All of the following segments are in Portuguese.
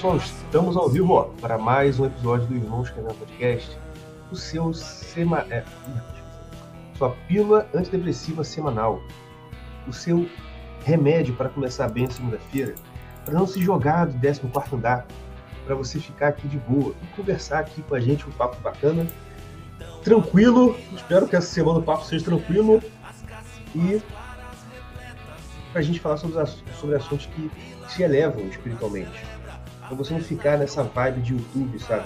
pessoal, estamos ao vivo ó, para mais um episódio do Irmãos Canal Podcast, o seu sema... é, sua pílula antidepressiva semanal, o seu remédio para começar bem a segunda-feira, para não se jogar do 14 andar, para você ficar aqui de boa e conversar aqui com a gente um papo bacana, tranquilo. Espero que essa semana o papo seja tranquilo e para a gente falar sobre, ass- sobre assuntos que se elevam espiritualmente. Para você não ficar nessa vibe de YouTube, sabe?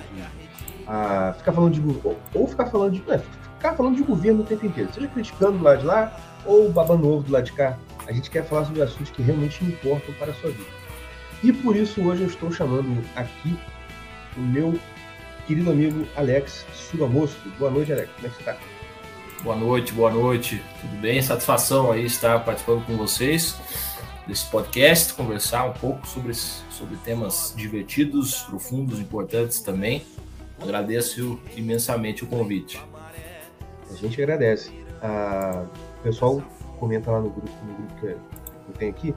Ah, ficar falando de ou, ou ficar falando de é, ficar falando de governo o tempo inteiro, seja criticando do lado de lá ou babando ovo do lado de cá. A gente quer falar sobre assuntos que realmente importam para a sua vida. E por isso hoje eu estou chamando aqui o meu querido amigo Alex Sugamosto. Boa noite, Alex. Como é que você está? Boa noite, boa noite. Tudo bem? Satisfação aí estar participando com vocês desse podcast, conversar um pouco sobre, esse- sobre temas divertidos, profundos, importantes também. Agradeço imensamente o convite. A gente agradece. Ah, o pessoal comenta lá no grupo, no grupo que eu tenho aqui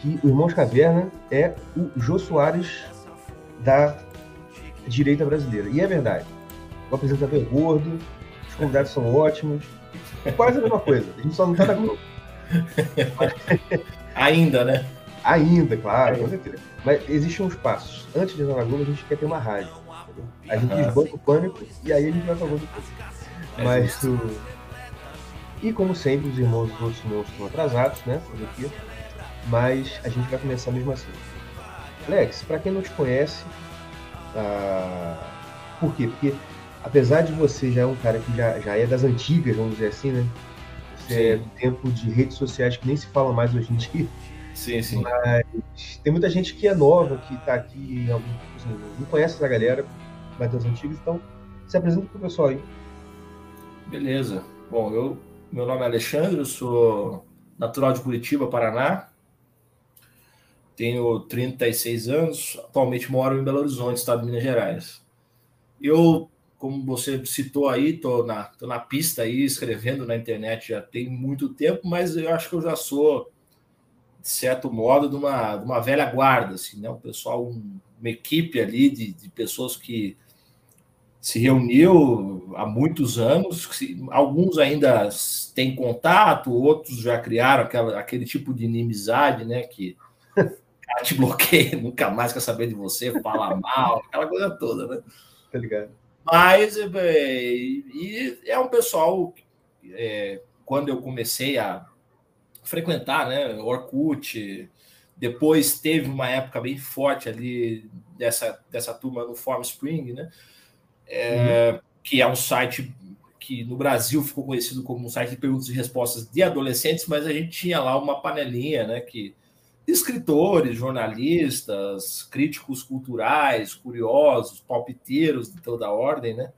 que o Irmãos Caverna é o Jô Soares da direita brasileira. E é verdade. O apresentador é gordo, os convidados são ótimos, quase a mesma coisa. A gente só não tá na Globo. Ainda, né? Ainda, claro, com certeza. Mas existem uns passos. Antes de entrar na Globo, a gente quer ter uma rádio. entendeu? A gente Aham. desbanca o pânico e aí a gente vai pra Globo. É Mas o- E como sempre, os irmãos dos outros irmãos estão atrasados, né? Por aqui. Mas a gente vai começar mesmo assim. Alex, para quem não te conhece, ah, por quê? Porque apesar de você já é um cara que já, já é das antigas, vamos dizer assim, né? Você é Sim. do tempo de redes sociais que nem se fala mais hoje em dia. Sim, sim. Tem muita gente que é nova, que tá aqui, assim, não conhece essa galera, mas das antigas, então se apresenta pro pessoal aí. Beleza. Bom, eu, meu nome é Alexandre, eu sou natural de Curitiba, Paraná. Tenho 36 anos, atualmente moro em Belo Horizonte, estado de Minas Gerais. Eu, como você citou aí, tô na, tô na pista aí, escrevendo na internet já tem muito tempo, mas eu acho que eu já sou, de certo modo, de uma, de uma velha guarda, assim, né? Um pessoal, um- uma equipe ali de, de pessoas que se reuniu há muitos anos, se- alguns ainda têm contato, outros já criaram aquela, aquele tipo de inimizade, né? Que cara te bloqueia, nunca mais quer saber de você, fala mal, aquela coisa toda, né? Tá ligado? Mas é, e é um pessoal, é, quando eu comecei a frequentar, né? Orkut, depois teve uma época bem forte ali dessa, dessa turma no Form Spring, né? É, Que é um site que no Brasil ficou conhecido como um site de perguntas e respostas de adolescentes, mas a gente tinha lá uma panelinha, né? Que escritores, jornalistas, críticos culturais, curiosos, palpiteiros de toda a ordem, né?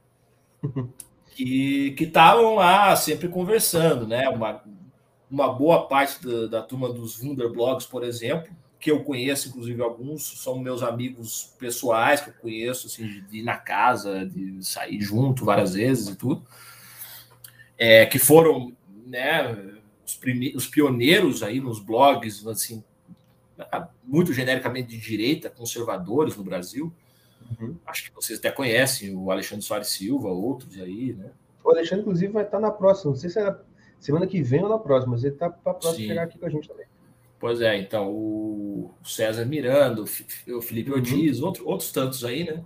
que que estavam lá sempre conversando, né? Uma, uma boa parte da, da turma dos Wunderblogs, por exemplo, que eu conheço, inclusive alguns são meus amigos pessoais que eu conheço, assim, de, ir na casa, de sair junto várias vezes e tudo, é, que foram, né? Os, prime- os pioneiros aí nos blogs, assim, muito genericamente de direita, conservadores no Brasil. Uhum. Acho que vocês até conhecem o Alexandre Soares Silva, outros aí, né? O Alexandre, inclusive, vai estar na próxima. Não sei se é semana que vem ou na próxima, mas ele tá pra próxima chegar aqui com a gente também. Pois é, então o César Miranda, o Felipe Uhum. Ortiz, outro- outros tantos aí, né?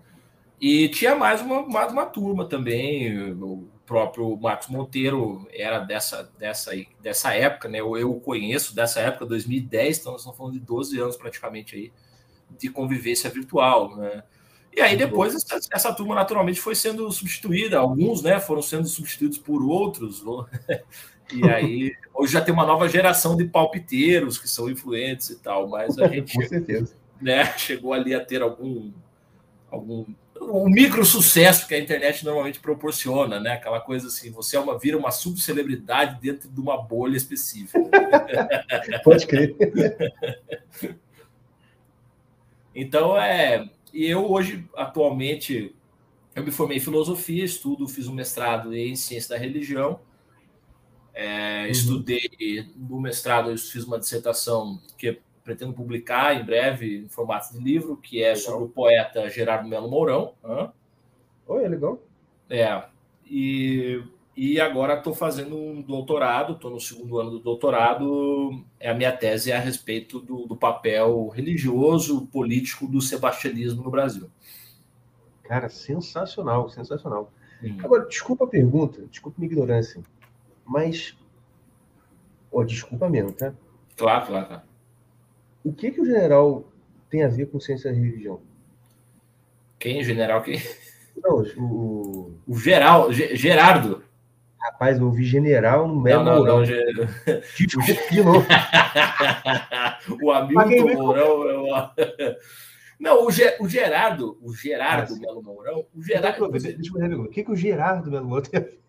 E tinha mais uma, mais uma turma também, o próprio Marcos Monteiro era dessa, dessa, dessa época, né? Eu, eu o conheço dessa época, 2010, então nós estamos falando de 12 anos praticamente aí de convivência virtual, né? E aí depois essa, essa turma naturalmente foi sendo substituída, alguns, né, foram sendo substituídos por outros, e aí hoje já tem uma nova geração de palpiteiros que são influentes e tal, mas a gente Com certeza. né, chegou ali a ter algum algum um micro sucesso que a internet normalmente proporciona, né? Aquela coisa assim, você é uma vira uma subcelebridade dentro de uma bolha específica. Pode crer. Então é, e eu hoje atualmente eu me formei em filosofia, estudo, fiz um mestrado em ciência da religião É, uhum. Estudei no mestrado, eu fiz uma dissertação que pretendo publicar em breve em formato de livro, que é legal. sobre o poeta Gerardo Melo Mourão. Oi, é legal. É, e, e agora estou fazendo um doutorado, estou no segundo ano do doutorado. É a minha tese é a respeito do, do papel religioso, político do sebastianismo no Brasil. Cara, sensacional, sensacional. Sim. Agora, desculpa a pergunta, desculpa a minha ignorância, mas. Oh, desculpa mesmo, tá? Claro, claro, claro. O que, que o general tem a ver com ciência da religião? Quem? O general quem? Não, o. O geral, Gerardo. Rapaz, eu ouvi general no Melo não, Mourão. Não, Desculpa de novo. o Hamilton Mourão. Eu... Não, o, Ge, o Gerardo, o Gerardo ah, Melo Mourão, o Gerardo. Deixa eu ver, o que, que o Gerardo Melo Mourão tem a ver?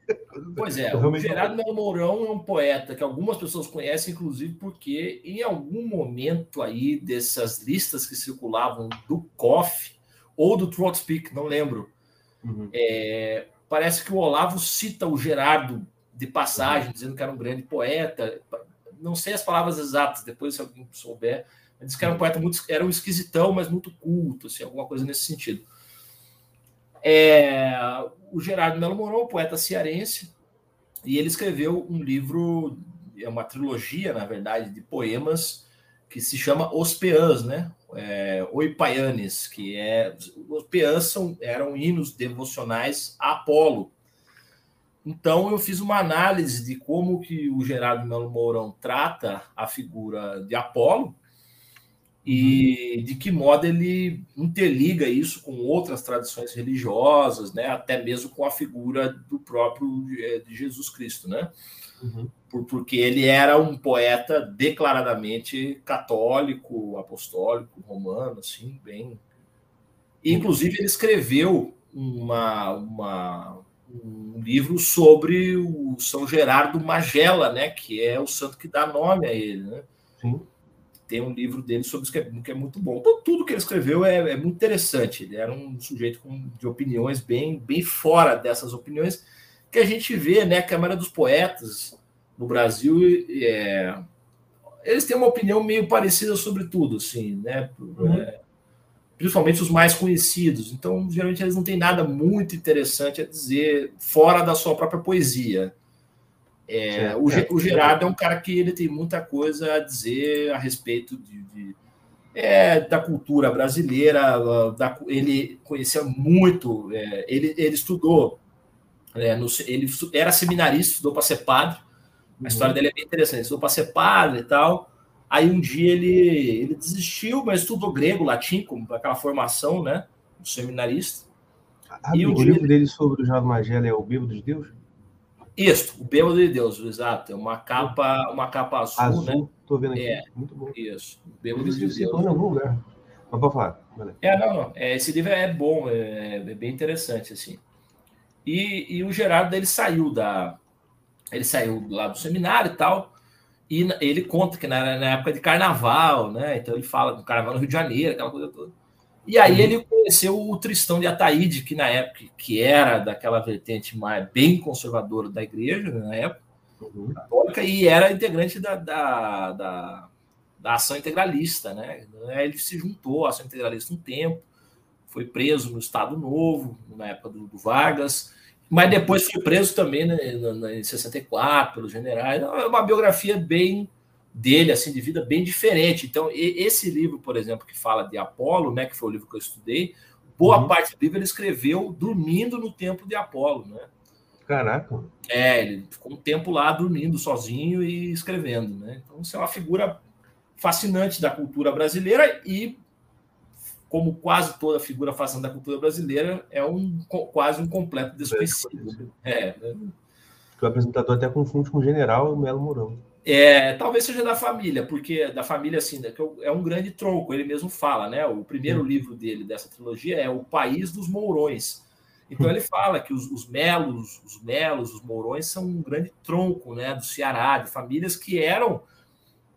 Pois é, o Gerardo Melo Mourão é um poeta que algumas pessoas conhecem, inclusive porque em algum momento aí dessas listas que circulavam do COF ou do Trot Speak, não lembro, uhum. é, parece que o Olavo cita o Gerardo de passagem, uhum. dizendo que era um grande poeta. Não sei as palavras exatas, depois se alguém souber, Diz que era um poeta muito, era um esquisitão, mas muito culto, assim, alguma coisa nesse sentido. É, o Gerardo Melo Mourão, poeta cearense, e ele escreveu um livro, é uma trilogia, na verdade, de poemas que se chama Os Peãs, né? É, Oipaianes, que é os peãs são, eram hinos devocionais a Apolo. Então eu fiz uma análise de como que o Gerardo Melo Mourão trata a figura de Apolo e uhum. de que modo ele interliga isso com outras tradições religiosas, né? até mesmo com a figura do próprio eh, de Jesus Cristo, né? Uhum. Por, porque ele era um poeta declaradamente católico, apostólico, romano, assim, bem. inclusive, ele escreveu uma, uma, um livro sobre o São Gerardo Magela, né? Que é o santo que dá nome a ele, né? Sim tem um livro dele sobre isso que é, que é muito bom. Então, tudo que ele escreveu é, é, muito interessante. Ele era um sujeito com, de opiniões bem, bem fora dessas opiniões que a gente vê, né? A Câmara dos Poetas no Brasil, é, eles têm uma opinião meio parecida sobre tudo, assim, né? Uhum. É, principalmente os mais conhecidos. Então, geralmente, eles não têm nada muito interessante a dizer fora da sua própria poesia. É, o, o, Gerardo é um cara que ele tem muita coisa a dizer a respeito de, de é, da cultura brasileira. Da, ele conhecia muito, é, ele, ele estudou, é, no, ele era seminarista, estudou para ser padre. A história uhum. dele é bem interessante. Estudou para ser padre e tal. Aí um dia ele, ele desistiu, mas estudou grego, latim, como aquela formação, né? Do seminarista. Ah, e o livro dele sobre o Jorge Magela é o Bíblia de Deus? Isso, o Bêbado de Deus, exato. É uma capa, uma capa azul, azul né? Tô vendo aqui. É, Muito bom. Isso, o Bêbado de Deus. Em algum lugar. Mas pode falar. Valeu. É, não, não. É, esse livro é bom, é, é bem interessante, assim. E, e o Gerardo, ele saiu da... Ele saiu lá do seminário e tal, e ele conta que na, na época de carnaval, né? Então ele fala do carnaval no Rio de Janeiro, aquela coisa toda e aí ele conheceu o Tristão de Ataíde, que na época que era daquela vertente mais bem conservadora da igreja, né, na época, uhum. católica, e era integrante da, da, da, da, ação integralista, né? Ele se juntou à ação integralista um tempo, foi preso no Estado Novo, na época do, do Vargas, mas depois foi preso também né, em 64 pelos generais. É uma biografia bem dele, assim, de vida bem diferente. Então, esse livro, por exemplo, que fala de Apolo, né, que foi o livro que eu estudei, boa uhum. parte do livro ele escreveu dormindo no templo de Apolo, né? Caraca. É, ele ficou um tempo lá dormindo sozinho e escrevendo, né? Então, isso é uma figura fascinante da cultura brasileira e como quase toda figura fascinante da cultura brasileira, é um quase um completo desconhecido. É, né? O apresentador até confunde com o general Melo Mourão. É, talvez seja da família, porque da família, assim, né, é um grande tronco, ele mesmo fala, né? O primeiro hum. livro dele dessa trilogia é O País dos Mourões. Então ele fala que os, os, melos, os melos, os mourões são um grande tronco, né, do Ceará, de famílias que eram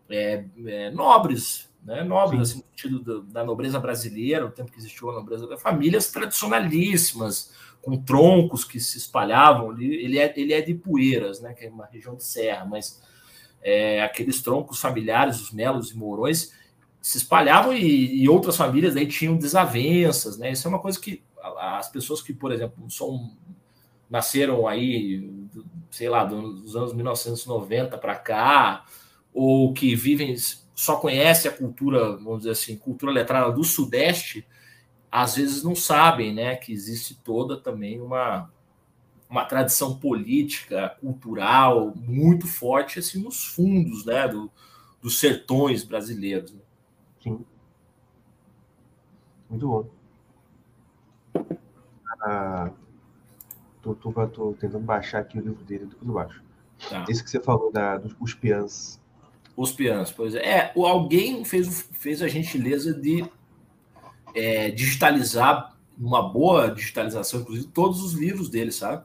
é, é, nobres, né? Nobres, assim, no sentido do, da nobreza brasileira, o tempo que existiu a nobreza, famílias tradicionalíssimas, com troncos que se espalhavam ali. Ele é, ele é de Poeiras, né? Que é uma região de serra, mas é, aqueles troncos familiares, os melos e mourões, se espalhavam e, e, outras famílias aí tinham desavenças, né? Isso é uma coisa que as pessoas que, por exemplo, são nasceram aí, sei lá, dos anos 1990 para cá, ou que vivem só conhece a cultura, vamos dizer assim, cultura letrada do Sudeste, às vezes não sabem, né, que existe toda também uma uma tradição política, cultural muito forte assim nos fundos, né, do, dos sertões brasileiros. Né? Sim. Muito bom. Ah, tô, tô, tô, tentando baixar aqui o livro dele, depois eu baixo. Tá. Esse que você falou da, dos os piãs. Os piãs, pois é. é. alguém fez, fez a gentileza de é, digitalizar, uma boa digitalização, inclusive, todos os livros dele, sabe?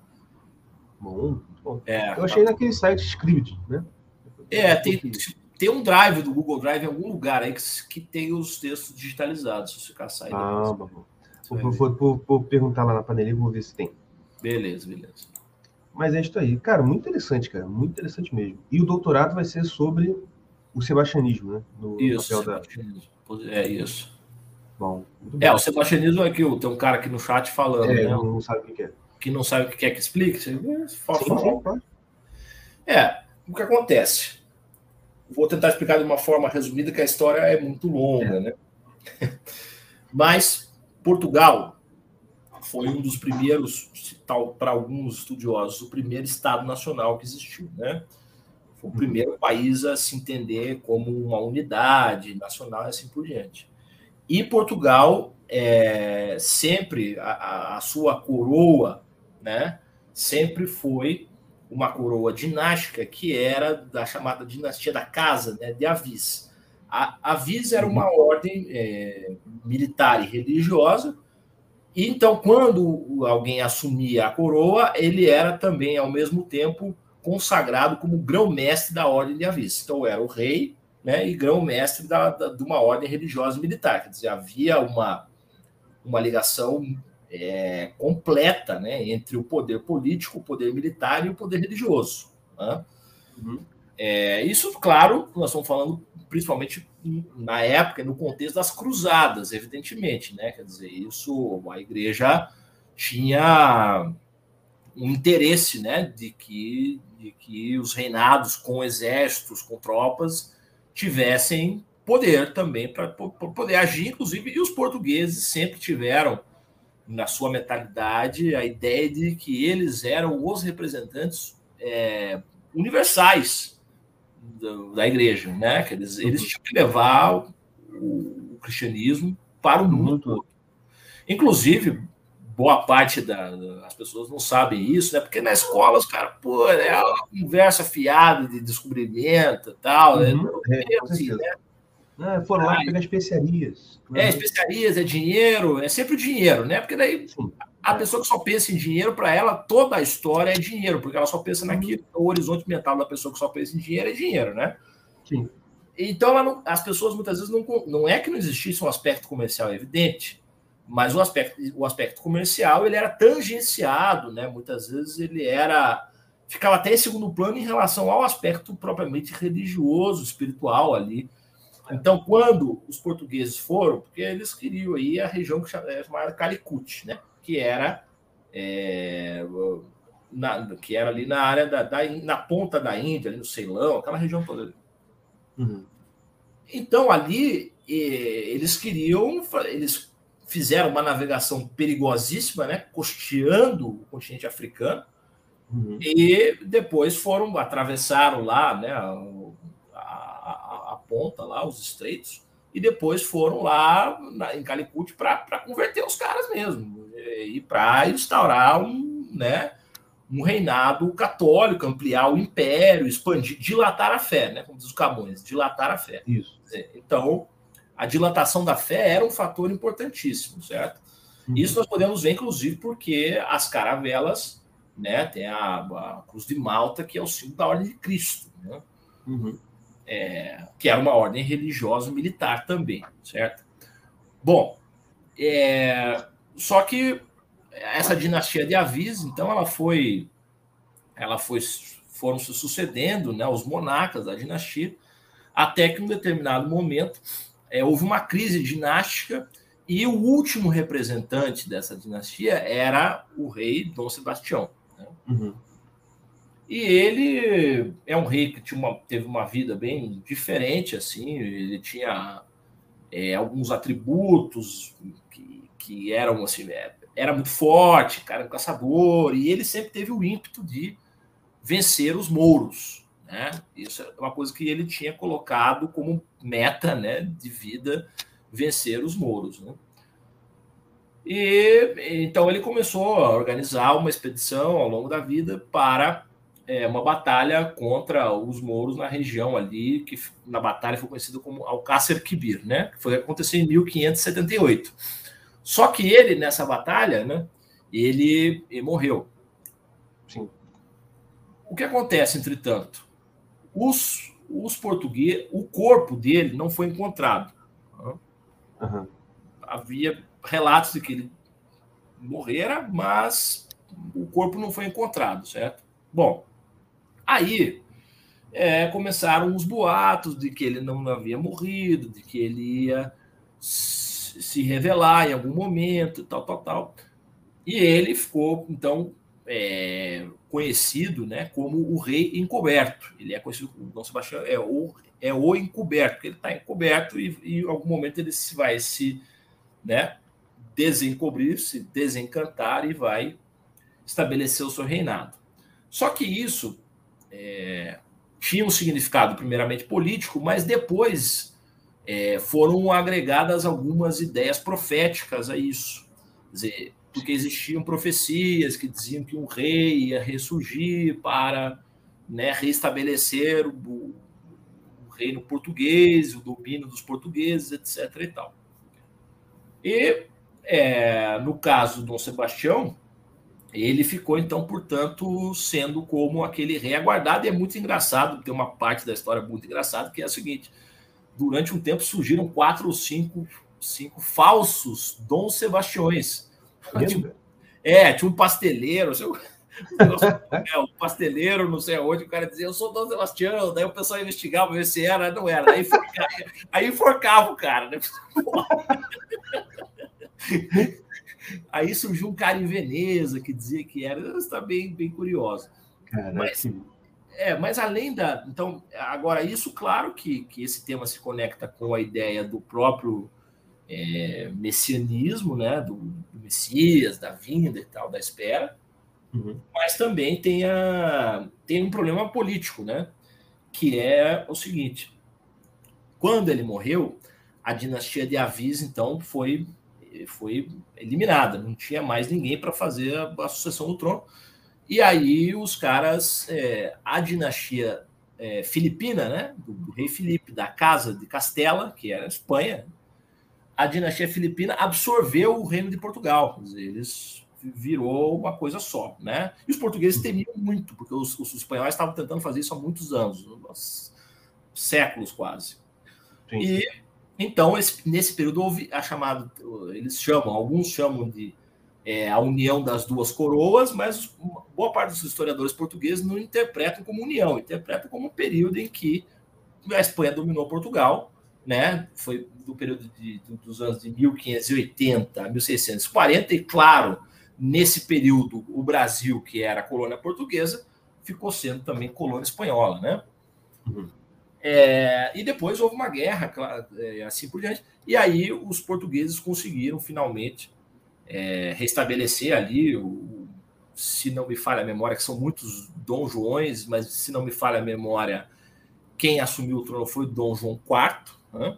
Bom, bom. É, eu achei tá... naquele site Script, né? É, tem, tem um drive do Google Drive em algum lugar aí que, que tem os textos digitalizados, se você caçar aí. Ah, bom. Vou, vou, vou, vou, perguntar lá na panelinha e vou ver se tem. Beleza, beleza. Mas é isso aí. Cara, muito interessante, cara. Muito interessante mesmo. E o doutorado vai ser sobre o sebastianismo, né? No isso, sebastianismo. Da... É isso. Bom. É, o sebastianismo é que tem um cara aqui no chat falando, é, né? Não sabe o que é. Que não sabe o que é que explique. Você sim, sim, É, o que acontece? Vou tentar explicar de uma forma resumida, que a história é muito longa, é. né? Mas Portugal foi um dos primeiros, tal para alguns estudiosos, o primeiro Estado nacional que existiu, né? Foi o primeiro país a se entender como uma unidade nacional e assim por diante. E Portugal é, sempre a, a, sua coroa, né? Sempre foi uma coroa dinástica que era da chamada dinastia da casa, né? De Avis. A Avis era uma uhum. ordem é, militar e religiosa, e então, quando alguém assumia a coroa, ele era também, ao mesmo tempo, consagrado como grão-mestre da ordem de Avis. Então, era o rei né, e grão-mestre da, da, de uma ordem religiosa e militar. Quer dizer, havia uma, uma ligação é, completa né, entre o poder político, o poder militar e o poder religioso. Né? Uhum. É, isso, claro, nós estamos falando principalmente na época, no contexto das cruzadas, evidentemente, né? Quer dizer, isso a igreja tinha um interesse, né, de que, de que os reinados com exércitos, com tropas, tivessem poder também para poder agir, inclusive, e os portugueses sempre tiveram na sua mentalidade a ideia de que eles eram os representantes é, universais da igreja, né? Que eles, eles uhum. tinham que levar o, o cristianismo para o mundo todo. Inclusive, boa parte das da, pessoas não sabem isso, né? Porque na escola os caras, pô, é uma conversa fiada de descobrimento e tal, né? uhum. né? É, assim, né? Ah, foram lá pegar especiarias. É, especiarias, é dinheiro, é sempre o dinheiro, né? Porque daí Sim. A pessoa que só pensa em dinheiro, para ela, toda a história é dinheiro, porque ela só pensa naquilo. O horizonte mental da pessoa que só pensa em dinheiro é dinheiro, né? Sim. Então, não, as pessoas muitas vezes não. Não é que não existisse um aspecto comercial evidente, mas o aspecto, o aspecto comercial ele era tangenciado, né? Muitas vezes ele era. ficava até em segundo plano em relação ao aspecto propriamente religioso, espiritual ali. Então, quando os portugueses foram, porque eles queriam aí a região que é chamada Calicut, né? que era é, na, que era ali na área da, da, na ponta da Índia, ali no Ceilão, aquela região toda. Uhum. Então ali eles queriam, eles fizeram uma navegação perigosíssima, né, costeando o continente africano, uhum. e depois foram atravessaram lá, né, ponta lá, os estreitos, e depois foram lá na, em Calicut para converter os caras mesmo e para instaurar um, né, um reinado católico, ampliar o império, expandir, dilatar a fé, né, como diz os Camões, dilatar a fé. Isso. Então, a dilatação da fé era um fator importantíssimo, certo? Uhum. Isso nós podemos ver, inclusive, porque as caravelas, né, tem a, a Cruz de Malta, que é o símbolo da Ordem de Cristo, né? Uhum. É, que era uma ordem religiosa militar também, certo? Bom, é, só que essa dinastia de Avis, então, ela foi, ela foi, foram se sucedendo, né, os monarcas da dinastia, até que em um determinado momento é, houve uma crise dinástica e o último representante dessa dinastia era o rei Dom Sebastião. Né? Uhum. E ele é um rei que uma, teve uma vida bem diferente, assim, ele tinha é, alguns atributos que, que eram assim, é, era muito forte, cara, um caçador, e ele sempre teve o ímpeto de vencer os mouros, né? Isso é uma coisa que ele tinha colocado como meta, né, de vida, vencer os mouros, né? E então ele começou a organizar uma expedição ao longo da vida para é, uma batalha contra os mouros na região ali, que na batalha foi conhecida como Alcácer Quibir, né? Que foi acontecer em 1578. Só que ele, nessa batalha, né, ele, ele morreu. Sim. O que acontece, entretanto? Os, os portugueses, o corpo dele não foi encontrado. Uhum. Havia relatos de que ele morrera, mas o corpo não foi encontrado, certo? Bom, aí é, começaram os boatos de que ele não havia morrido, de que ele ia se revelar em algum momento, tal, tal, tal. E ele ficou, então, é, conhecido né, como o rei encoberto. Ele é conhecido como Dom Sebastião, é o, é o encoberto, ele está encoberto e, e, em algum momento ele vai se né, desencobrir, se desencantar e vai estabelecer o seu reinado. Só que isso é, tinha um significado, primeiramente político, mas depois é, foram agregadas algumas ideias proféticas a isso. Quer dizer, porque existiam profecias que diziam que um rei ia ressurgir para né, restabelecer o, o, reino português, o domínio dos portugueses, etc. E, tal. e é, no caso do Dom Sebastião, ele ficou, então, portanto, sendo como aquele rei aguardado, e é muito engraçado, tem uma parte da história muito engraçada, que é a seguinte: durante um tempo surgiram quatro ou cinco, cinco falsos Dom Sebastiões. É, tinha um pasteleiro, sei, é, um pasteleiro, não sei aonde, o cara dizia, eu sou Dom Sebastião, daí o pessoal investigava, ver se era, não era, aí enforcava, aí enforcava o cara, né? Aí surgiu um cara em Veneza que dizia que era, está bem, bem curioso. Caraca. Mas, é, mas além da. Então, agora, isso, claro que, que esse tema se conecta com a ideia do próprio é, messianismo, né? Do, do, Messias, da vinda e tal, da espera. Uhum. Mas também tem, a, tem um problema político, né? Que é o seguinte: quando ele morreu, a dinastia de Avis, então, foi, foi eliminada, não tinha mais ninguém para fazer a, a sucessão do trono. E aí os caras, é, a dinastia é, filipina, né, do, do, rei Filipe, da casa de Castela, que era a Espanha, a dinastia filipina absorveu o reino de Portugal. Eles virou uma coisa só, né? E os portugueses temiam muito, porque os, os espanhóis estavam tentando fazer isso há muitos anos, séculos quase. Sim. E então esse, nesse período houve a chamada, eles chamam, alguns chamam de é, a união das duas coroas, mas boa parte dos historiadores portugueses não interpretam como união, interpretam como um período em que a Espanha dominou Portugal, né? Foi do período de, dos anos de 1580 a 1640, e claro, nesse período o Brasil, que era colônia portuguesa, ficou sendo também colônia espanhola, né? Uhum. É, e depois houve uma guerra, claro, é, assim por diante, e aí os portugueses conseguiram finalmente é, restabelecer ali, o, se não me falha a memória, que são muitos Dom Joões, mas se não me falha a memória, quem assumiu o trono foi Dom João IV, né?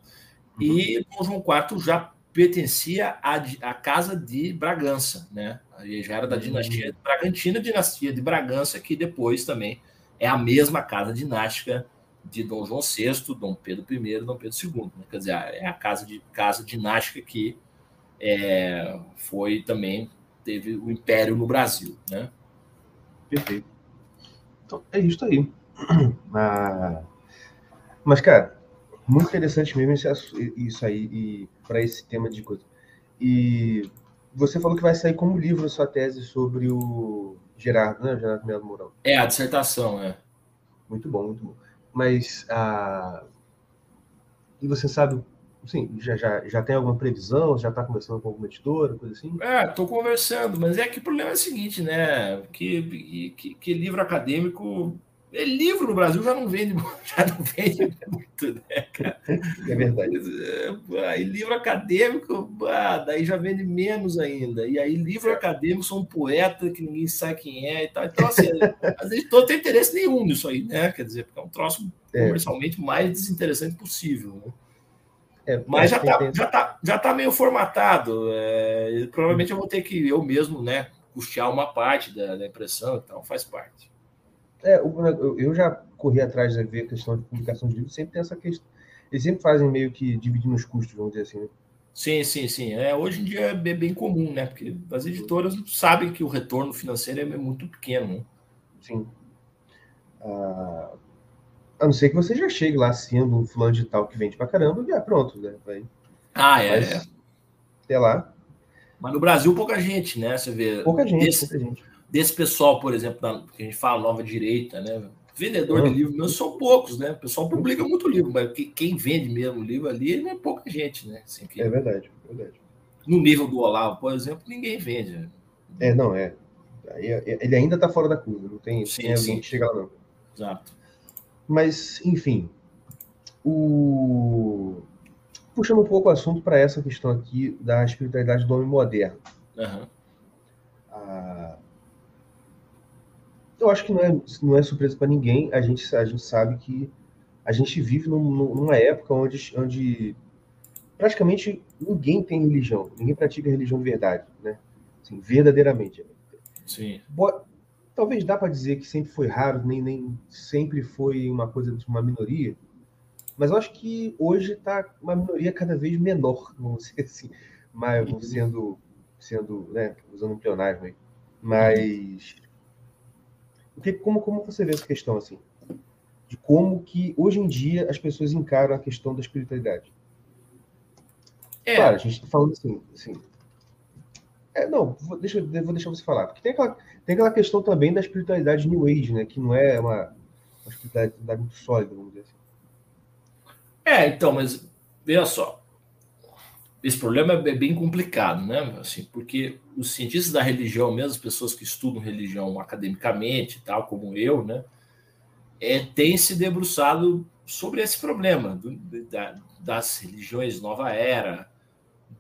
e uhum. Dom João IV já pertencia à, à casa de Bragança, né? Ele já era da uhum. dinastia uhum. Bragantina, dinastia de Bragança, que depois também é a mesma casa dinástica de Dom João VI, Dom Pedro I Dom Pedro II. Né? Quer dizer, é a casa, de, casa dinástica que é, foi também teve o império no Brasil, né? Perfeito. Então é isso aí. Ah, Mas, cara, muito interessante mesmo isso aí, e para esse tema de coisa. E você falou que vai sair como livro a sua tese sobre o Gerardo, né? Gerardo Melo Mourão. É, a dissertação, é. Muito bom, muito bom. Mas, ah, e você sabe, assim, já, já, já tem alguma previsão? Já está conversando com alguma editora, coisa assim? É, estou conversando, mas é que o problema é o seguinte, né? Que, que, que livro acadêmico livro no Brasil já não vende, já não vende muito, né, cara? É verdade. É, e livro acadêmico, daí já vende menos ainda. E aí, livro acadêmico são um poeta que ninguém sabe quem é e tal. Então, assim, às vezes não tem interesse nenhum nisso aí, né? Quer dizer, porque é um troço é. comercialmente mais desinteressante possível, né? É, Mas já está já, tá, já tá meio formatado. É, provavelmente eu vou ter que eu mesmo, né, custear uma parte da, da impressão e tal, faz parte. É, eu já corri atrás de ver a questão de publicação de livros, sempre tem essa questão. Eles sempre fazem meio que dividindo os custos, vamos dizer assim. Né? Sim, sim, sim. É, hoje em dia é bem comum, né? Porque as editoras sabem que o retorno financeiro é muito pequeno. Né? Sim. Ah, a não ser que você já chegue lá sendo um fulano de tal que vende pra caramba, e é pronto, né? Vai. Ah, é. Mas, é. Até lá. Mas no Brasil, pouca gente, né? Você vê. Pouca gente, esse, pouca gente desse pessoal, por exemplo, da, que a gente fala nova direita, né? Vendedor uhum. de livro mesmo são poucos, né? O pessoal publica muito livro, mas quem vende mesmo livro ali não é pouca gente, né? Assim, que... É verdade, é verdade. No nível do Olavo, por exemplo, ninguém vende. Né? É, não, é. Ele ainda está fora da curva, não tem, sim, tem alguém que chega lá, não. Exato. Mas, enfim, o... puxando um pouco o assunto para essa questão aqui da espiritualidade do homem moderno. Uhum. A eu acho que não é, não é surpresa para ninguém. A gente, a gente sabe que a gente vive num, numa época onde, onde praticamente ninguém tem religião, ninguém pratica religião de verdade, né? Assim, verdadeiramente. Sim. Boa, talvez dá para dizer que sempre foi raro, nem, nem sempre foi uma coisa de uma minoria, mas eu acho que hoje está uma minoria cada vez menor, vamos dizer assim, mas uhum. sendo, sendo, né, usando um pleonasmo aí. Mas que, como, como você vê essa questão assim? De como que hoje em dia as pessoas encaram a questão da espiritualidade? É. Claro, a gente está falando assim, assim. É, não, vou, deixa, vou deixar você falar. Porque tem aquela, tem aquela questão também da espiritualidade New Age, né? Que não é uma, uma espiritualidade muito sólida, vamos dizer assim. É, então, mas veja só esse problema é bem complicado, né? Assim, porque os cientistas da religião, mesmo as pessoas que estudam religião academicamente, tal como eu, né, é, têm se debruçado sobre esse problema do, da, das religiões nova era,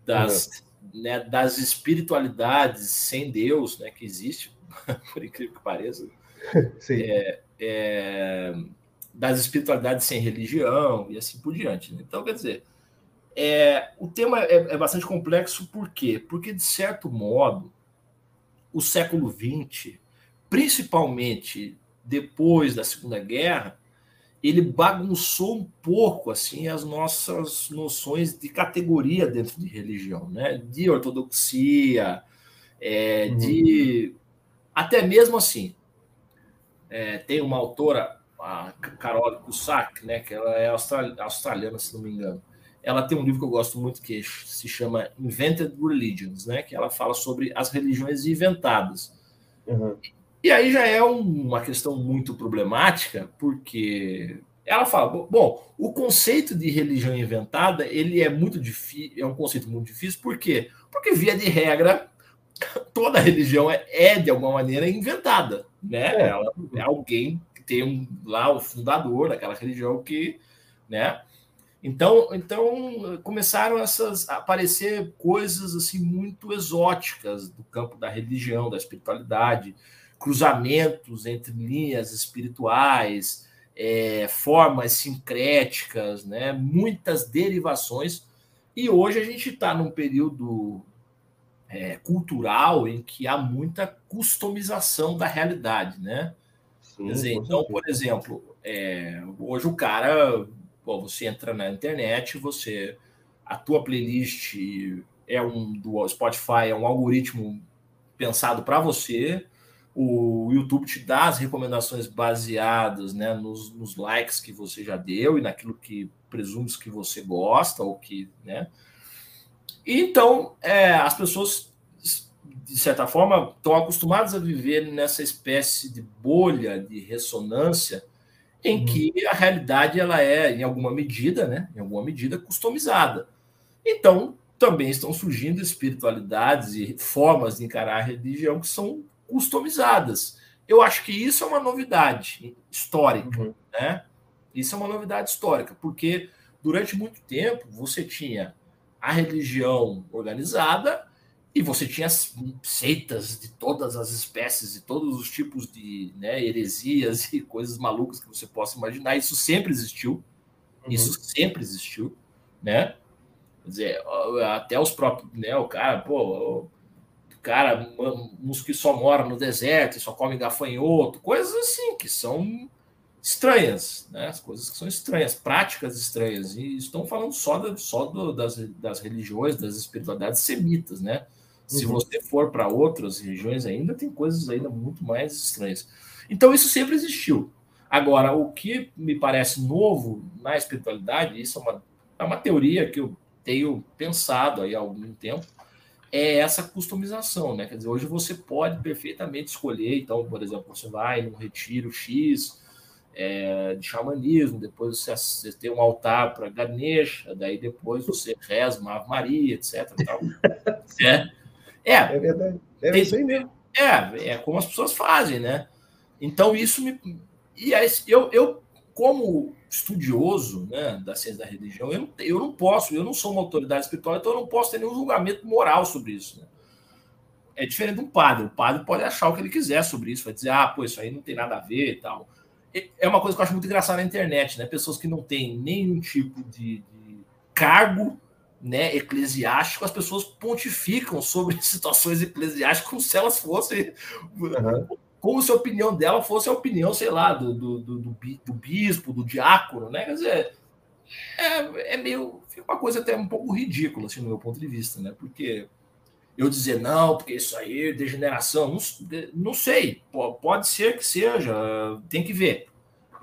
das, uhum. né, das espiritualidades sem Deus, né, que existe, por incrível que pareça, é, é, das espiritualidades sem religião e assim por diante. Né? Então, quer dizer é, o tema é, é, bastante complexo, por quê? Porque, de certo modo, o século XX, principalmente depois da Segunda Guerra, ele bagunçou um pouco assim as nossas noções de categoria dentro de religião, né? De ortodoxia, é, uhum. de até mesmo assim. É, tem uma autora, a Carol Cusack, né? Que ela é australiana, se não me engano ela tem um livro que eu gosto muito que se chama Invented Religions, né? Que ela fala sobre as religiões inventadas. Uhum. E aí já é um, uma questão muito problemática, porque ela fala, bom, o conceito de religião inventada ele é muito difícil, é um conceito muito difícil, por quê? Porque via de regra toda religião é, é de alguma maneira inventada, né? É. Ela é alguém que tem um, lá o fundador daquela religião que, né? Então, então começaram essas a aparecer coisas assim muito exóticas do campo da religião, da espiritualidade, cruzamentos entre linhas espirituais, é, formas sincréticas, né? muitas derivações. E hoje a gente está num período é, cultural em que há muita customização da realidade, né? Sim, dizer, então, por exemplo, é, hoje o cara Bom, você entra na internet, você a tua playlist é um do Spotify, é um algoritmo pensado para você, o YouTube te dá as recomendações baseadas né, nos, nos, likes que você já deu e naquilo que presumes que você gosta ou que, né? Então, é, as pessoas, de certa forma, estão acostumadas a viver nessa espécie de bolha de ressonância em uhum. que a realidade ela é, em alguma medida, né, em alguma medida, customizada. Então, também estão surgindo espiritualidades e formas de encarar a religião que são customizadas. Eu acho que isso é uma novidade histórica, uhum. né? Isso é uma novidade histórica, porque durante muito tempo você tinha a religião organizada e você tinha seitas de todas as espécies, de todos os tipos de né, heresias e coisas malucas que você possa imaginar. Isso sempre existiu. Uhum. Isso sempre existiu, né? Quer dizer, até os próprios, né? O cara, pô, cara, uns que só moram no deserto e só comem gafanhoto, coisas assim que são estranhas, né? As coisas que são estranhas, práticas estranhas. E estão falando só, da, só do, das, das religiões, das espiritualidades semitas, né? Se uhum. você for para outras regiões ainda, tem coisas ainda muito mais estranhas. Então, isso sempre existiu. Agora, o que me parece novo na espiritualidade, isso é uma, é uma teoria que eu tenho pensado aí há algum tempo, é essa customização, né? Quer dizer, hoje você pode perfeitamente escolher, então, por exemplo, você vai num retiro X é, de xamanismo, depois você, você tem um altar para Ganesha, daí depois você reza uma Ave Maria, etc. Tal. é, é, é verdade. É tem, isso aí mesmo. É, é como as pessoas fazem, né? Então, isso me. E aí, eu, eu, como estudioso né, da ciência da religião, eu não, eu não posso, eu não sou uma autoridade espiritual, então eu não posso ter nenhum julgamento moral sobre isso. Né? É diferente de um padre. O padre pode achar o que ele quiser sobre isso, vai dizer, ah, pô, isso aí não tem nada a ver e tal. É uma coisa que eu acho muito engraçada na internet, né? Pessoas que não têm nenhum tipo de, de cargo né, eclesiástico, as pessoas pontificam sobre situações eclesiásticas como se elas fossem uhum como se a opinião dela fosse a opinião, sei lá, do, do, do, do bispo, do diácono, né? Quer dizer, é, é meio. Fica uma coisa até um pouco ridícula, assim, no meu ponto de vista, né? Porque eu dizer não, porque isso aí é degeneração, não, não sei, pode ser que seja, tem que ver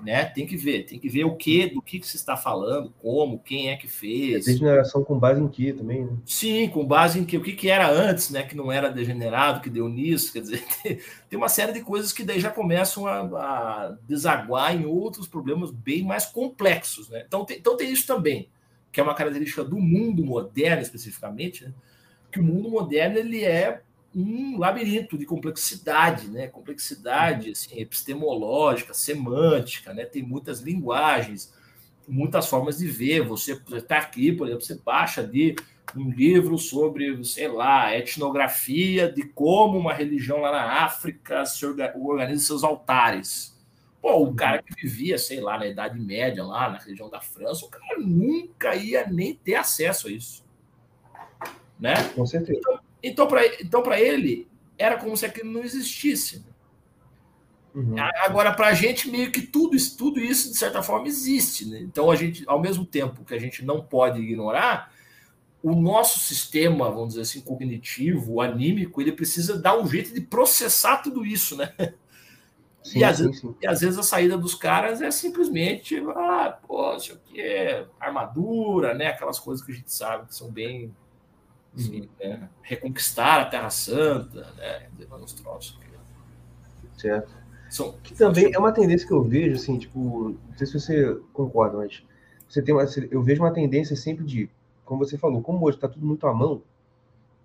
né? Tem que ver, tem que ver o que, do que, que se está falando, como, quem é que fez. Degeneração com base em que também, né? Sim, com base em que o que, que era antes, né? Que não era degenerado, que deu nisso, quer dizer, tem, tem uma série de coisas que daí já começam a, a, desaguar em outros problemas bem mais complexos, né? Então tem, então tem isso também, que é uma característica do mundo moderno especificamente, né? Que o mundo moderno ele é um labirinto de complexidade, né? Complexidade assim, epistemológica, semântica, né? Tem muitas linguagens, muitas formas de ver. Você está aqui, por exemplo, você baixa ali um livro sobre, sei lá, etnografia de como uma religião lá na África se organiza seus altares. Pô, o cara que vivia, sei lá, na Idade Média, lá na região da França, o cara nunca ia nem ter acesso a isso. Né? Com certeza. Então, então, para então, ele, era como se aquilo não existisse. Uhum. Agora, para a gente, meio que tudo isso, tudo isso, de certa forma, existe. Né? Então, a gente, ao mesmo tempo que a gente não pode ignorar, o nosso sistema, vamos dizer assim, cognitivo, anímico, ele precisa dar um jeito de processar tudo isso, né? Sim, e, às sim, vezes, sim. e às vezes a saída dos caras é simplesmente, ah, pô, isso aqui é armadura, né? Aquelas coisas que a gente sabe que são bem Sim, né? reconquistar a Terra Santa, né? uns troços. Certo. São, que também é uma tendência que eu vejo, assim, tipo, não sei se você concorda, mas você tem uma, eu vejo uma tendência sempre de, como você falou, como hoje está tudo muito à mão,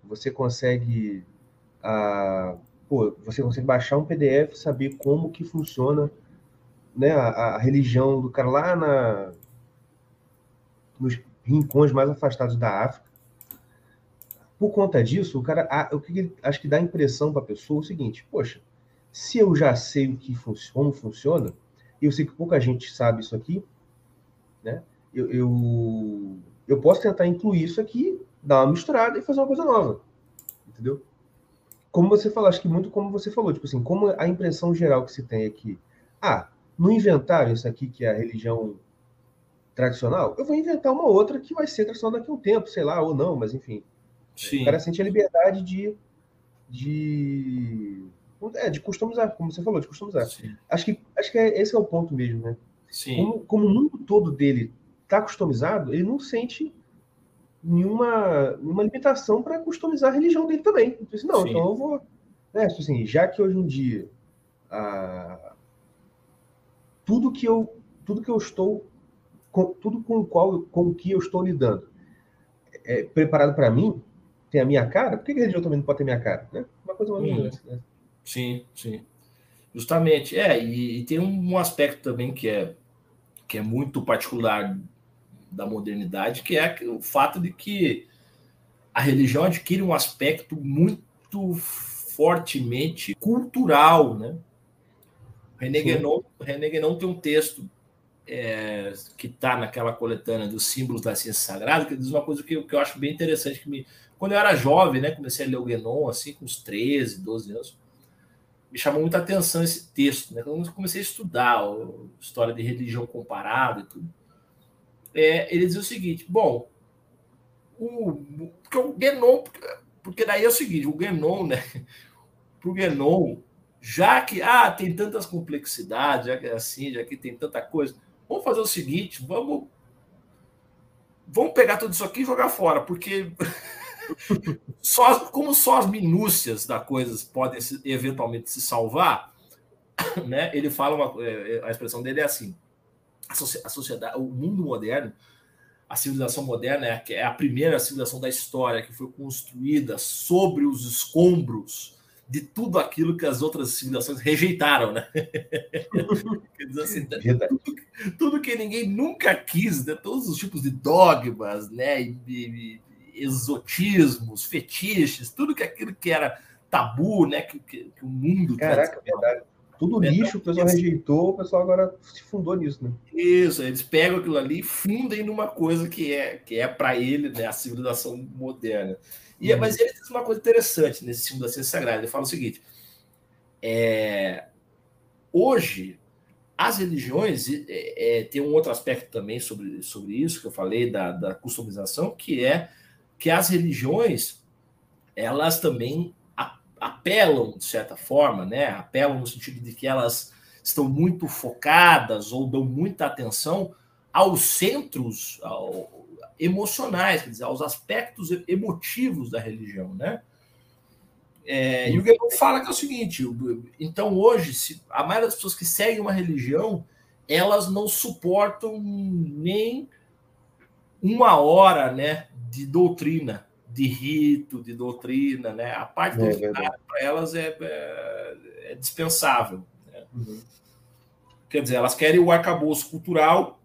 você consegue, a, pô, você consegue baixar um PDF, saber como que funciona, né, a, a religião do cara lá na, nos rincões mais afastados da África por conta disso, o cara, o que acho que dá a impressão para a pessoa é o seguinte: poxa, se eu já sei o que como funciona, eu sei que pouca gente sabe isso aqui, né? Eu, eu, eu posso tentar incluir isso aqui, dar uma misturada e fazer uma coisa nova, entendeu? Como você falou, acho que muito como você falou, tipo assim, como a impressão geral que se tem é que, ah, no inventaram isso aqui que é a religião tradicional, eu vou inventar uma outra que vai ser tradicional daqui a um tempo, sei lá, ou não, mas enfim. Sim. O cara sente a liberdade de, de É, de customizar, como você falou, de customizar. Sim. Acho que, acho que é, esse é o ponto mesmo, né? Sim. Como, como o mundo todo dele está customizado, ele não sente nenhuma, nenhuma limitação para customizar a religião dele também. Então, assim, não, Sim. então eu vou. Né, tipo assim, já que hoje em dia a, tudo que eu tudo que eu estou com, tudo com o qual com o que eu estou lidando é preparado para mim tem a minha cara por que a religião também não pode ter minha cara né? uma coisa mais hum. né? sim sim justamente é e, e, tem um aspecto também que é que é muito particular da modernidade que é o fato de que a religião adquire um aspecto muito fortemente cultural né René Guénon, René Guénon tem um texto é, que está naquela coletânea dos símbolos da ciência sagrada, que diz uma coisa que, que eu acho bem interessante, que me, quando eu era jovem, né, comecei a ler o Guénon, assim, com uns 13, 12 anos, me chamou muita atenção esse texto, né, quando eu comecei a estudar a história de religião comparada e tudo, é, ele diz o seguinte, bom, o, porque o Guénon, porque daí é o seguinte, o Guénon, né, para o Guénon, já que ah, tem tantas complexidades, já que é assim, já que tem tanta coisa, vamos fazer o seguinte, vamos vamos pegar tudo isso aqui e jogar fora, porque só como só as minúcias da coisa podem se, eventualmente se salvar, né? Ele fala uma, é, é, a expressão dele é assim: a sociedade, o mundo moderno, a civilização moderna é, é a primeira civilização da história que foi construída sobre os escombros de tudo aquilo que as outras civilizações rejeitaram, né? Assim, tudo, tudo, que ninguém nunca quis, né? todos os tipos de dogmas, né? E, e, exotismos, fetiches, tudo que aquilo que era tabu, né? Que, que, que o mundo. Caraca, verdade. Tudo é, lixo, o pessoal rejeitou, o pessoal agora se fundou nisso, né? Isso, eles pegam aquilo ali e fundem numa coisa que é, que é para ele, né, a civilização moderna. E, uhum. Mas ele diz uma coisa interessante nesse filme da Ciência Sagrada. Ele fala o seguinte: é, hoje, as religiões, é, é, tem um outro aspecto também sobre, sobre isso que eu falei, da, da customização, que é que as religiões elas também apelam, de certa forma, né? apelam no sentido de que elas estão muito focadas ou dão muita atenção aos centros, ao, emocionais, quer dizer, aos aspectos emotivos da religião, né? É, e o Guilherme fala que é o seguinte: então hoje, se, a maioria das pessoas que seguem uma religião, elas não suportam nem uma hora, né, de doutrina, de rito, de doutrina, né? A parte é, doutrinária para elas é, é, é dispensável. Né? Uhum. Quer dizer, elas querem o arcabouço cultural,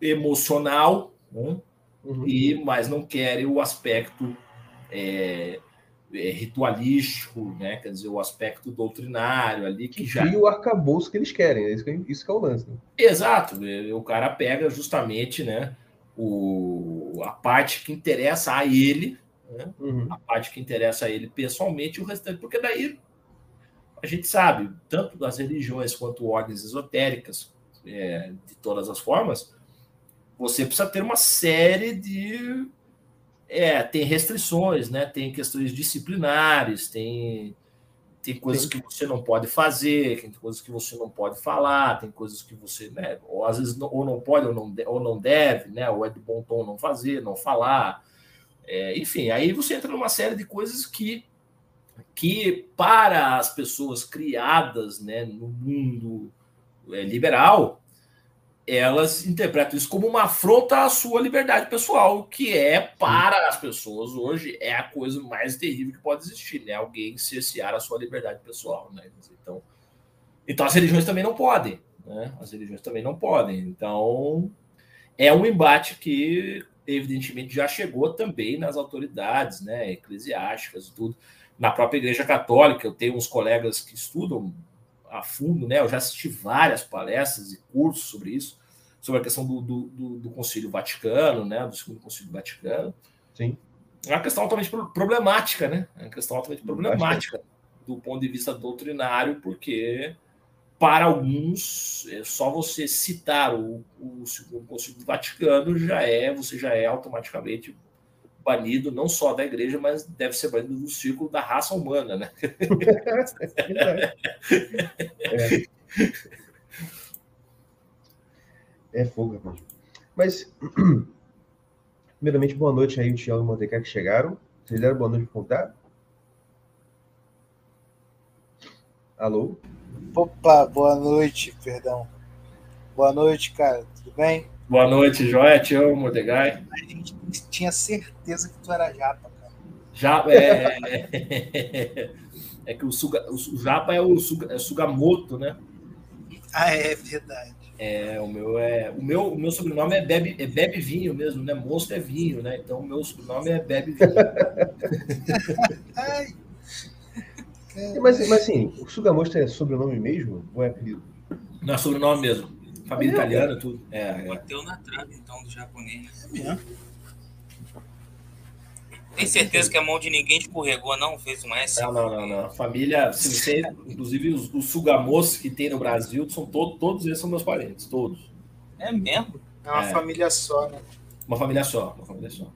emocional né? Uhum. e mas não querem o aspecto é, é, ritualístico, né? quer dizer, o aspecto doutrinário ali que, que já. E o arcabouço que eles querem, é isso que, é, isso que é o lance. Né? Exato, o cara pega justamente né, o, a parte que interessa a ele, né? uhum. a parte que interessa a ele pessoalmente, e o restante, porque daí a gente sabe, tanto das religiões quanto ordens esotéricas, é, de todas as formas, você precisa ter uma série de. É, tem restrições, né? Tem questões disciplinares, tem, tem coisas que você não pode fazer, tem coisas que você não pode falar, tem coisas que você, né? Ou às vezes não, ou não pode ou não, ou não deve, né? Ou é de bom tom não fazer, não falar. É, enfim, aí você entra numa série de coisas que, que para as pessoas criadas né, no mundo é, liberal, elas interpretam isso como uma afronta à sua liberdade pessoal, que é, para as pessoas hoje, é a coisa mais terrível que pode existir, né? Alguém cercear a sua liberdade pessoal, né? Então, então as religiões também não podem, né? As religiões também não podem. Então, é um embate que, evidentemente, já chegou também nas autoridades, né? Eclesiásticas e tudo. Na própria Igreja Católica, eu tenho uns colegas que estudam a fundo, né? Eu já assisti várias palestras e cursos sobre isso, sobre a questão do, do, do, do Concílio Vaticano, né? Do segundo Concílio Vaticano. Sim. É uma questão altamente problemática, né? É uma questão altamente problemática do ponto de vista doutrinário, porque para alguns é só você citar o, o segundo Concílio do Vaticano já é, você já é automaticamente banido não só da igreja, mas deve ser banido do círculo da raça humana, né? é. é fogo, rapaz. Mas, primeiramente, boa noite aí, o Tião e o que chegaram. Vocês deram boa noite para contar? Alô? Opa, boa noite, perdão. Boa noite, cara. Tudo bem? Boa noite, Joia, Tião, Mordecai. A gente tinha certeza que tu era japa, cara. Já, é, é que o, suga, o japa é o suga, é Sugamoto, né? Ah, é verdade. É, o meu é. O meu, o meu sobrenome é Bebe, é Bebe Vinho mesmo, né? Monstro é vinho, né? Então o meu sobrenome é Bebe Vinho. Ai, Mas, mas assim, o Sugamosto é sobrenome mesmo ou é apelido? Não é sobrenome mesmo. Família É, italiana, tudo. É, é. Bateu na trave, então, do japonês. É. Tem certeza que a mão de ninguém escorregou, não? Fez um S? Não, não, não, não. Família, se você, inclusive os, os sugamos que tem no Brasil, são todos, todos eles são meus parentes, todos. É mesmo? é uma É. família só, né? Uma família só, uma família só.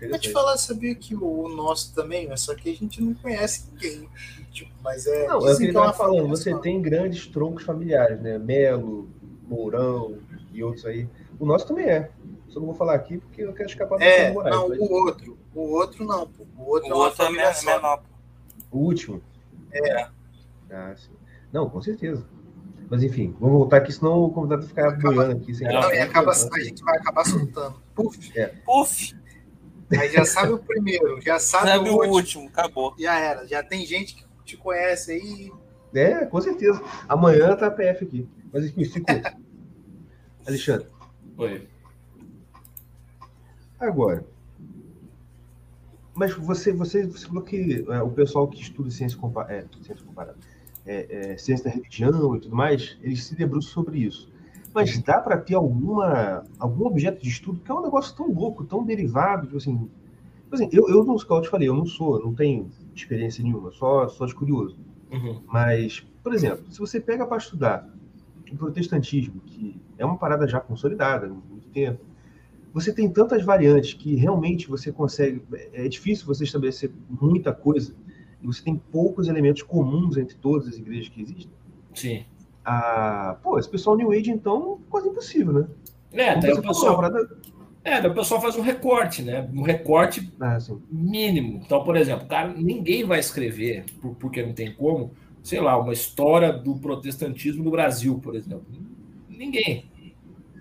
Eu vou te falar, sabia que o, nosso também, mas só que a gente não conhece ninguém. Tipo, mas é. Não, é o que ele que é estava falando. Você tem grandes troncos familiares, né? Melo, Mourão e outros aí. O nosso também é. Só não vou falar aqui porque eu quero escapar do É, Moraes, não, mas o outro. O outro não, pô. O outro O é outro é menor. O último. É. Ah, sim. Não, com certeza. Mas enfim, vamos voltar aqui, senão o convidado vai ficar boiando aqui. Sem Não, Não, e acaba, Então, a gente vai acabar soltando. Puf, Puf, aí já sabe o primeiro, já sabe, sabe o o último. último, acabou. Já era. Já tem gente que te conhece aí. É, com certeza. Amanhã tá a PF aqui. Mas enfim, ficou. Alexandre, Oi. agora. Mas você, você, você falou que é, o pessoal que estuda ciência, compa é, ciência comparada, é, é, ciência da religião e tudo mais, eles se debruçam sobre isso. Mas dá para ter alguma, algum objeto de estudo que é um negócio tão louco, tão derivado, tipo assim. Tipo assim, eu, eu não, como eu te falei, eu não sou, não tenho experiência nenhuma, só, só de curioso. Uhum. Mas, por exemplo, se você pega para estudar o protestantismo, que é uma parada já consolidada há muito tempo, você tem tantas variantes que realmente você consegue. É difícil você estabelecer muita coisa, e você tem poucos elementos comuns entre todas as igrejas que existem. Sim. Pô, esse pessoal New Age, então, quase impossível, né? É, daí o pessoal, parada- é, o pessoal faz um recorte, né? Um recorte Ah, mínimo. Então, por exemplo, cara, ninguém vai escrever, por- porque não tem como, sei lá, uma história do protestantismo no Brasil, por exemplo. Ninguém.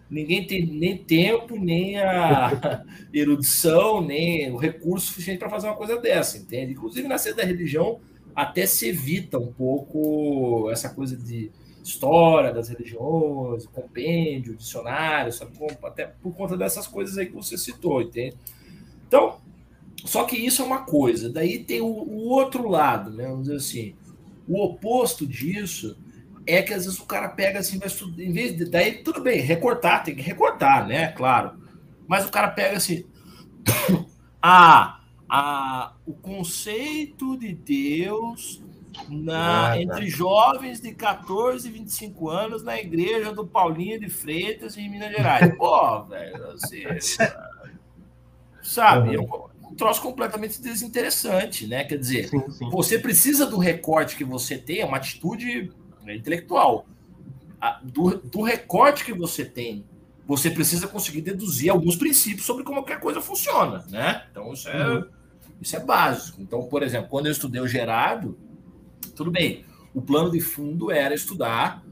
Ninguém tem nem tempo, nem a erudição, nem o recurso suficiente para fazer uma coisa dessa, entende? Inclusive, na ciência da religião, até se evita um pouco essa coisa de história das religiões, compêndio, dicionário, sabe? Até por conta dessas coisas aí que você citou, entende? Então, só que isso é uma coisa. Daí tem o, o outro lado, né? Vamos dizer assim. O oposto disso é que às vezes o cara pega assim, vai estudar, em vez de. Daí tudo bem, recortar, tem que recortar, né? Claro. Mas o cara pega assim. ah, a, o conceito de Deus na, Ah, entre jovens de 14 e 25 anos na igreja do Paulinho de Freitas, em Minas Gerais. Pô, velho, assim, sabe? É um, troço completamente desinteressante, né? Quer dizer, sim, sim. você precisa do recorte que você tem, é uma atitude intelectual. A- Do, do recorte que você tem, você precisa conseguir deduzir alguns princípios sobre como que a coisa funciona, né? Então, isso é, Uhum. isso é básico. Então, por exemplo, quando eu estudei o Gerardo, tudo bem, o plano de fundo era estudar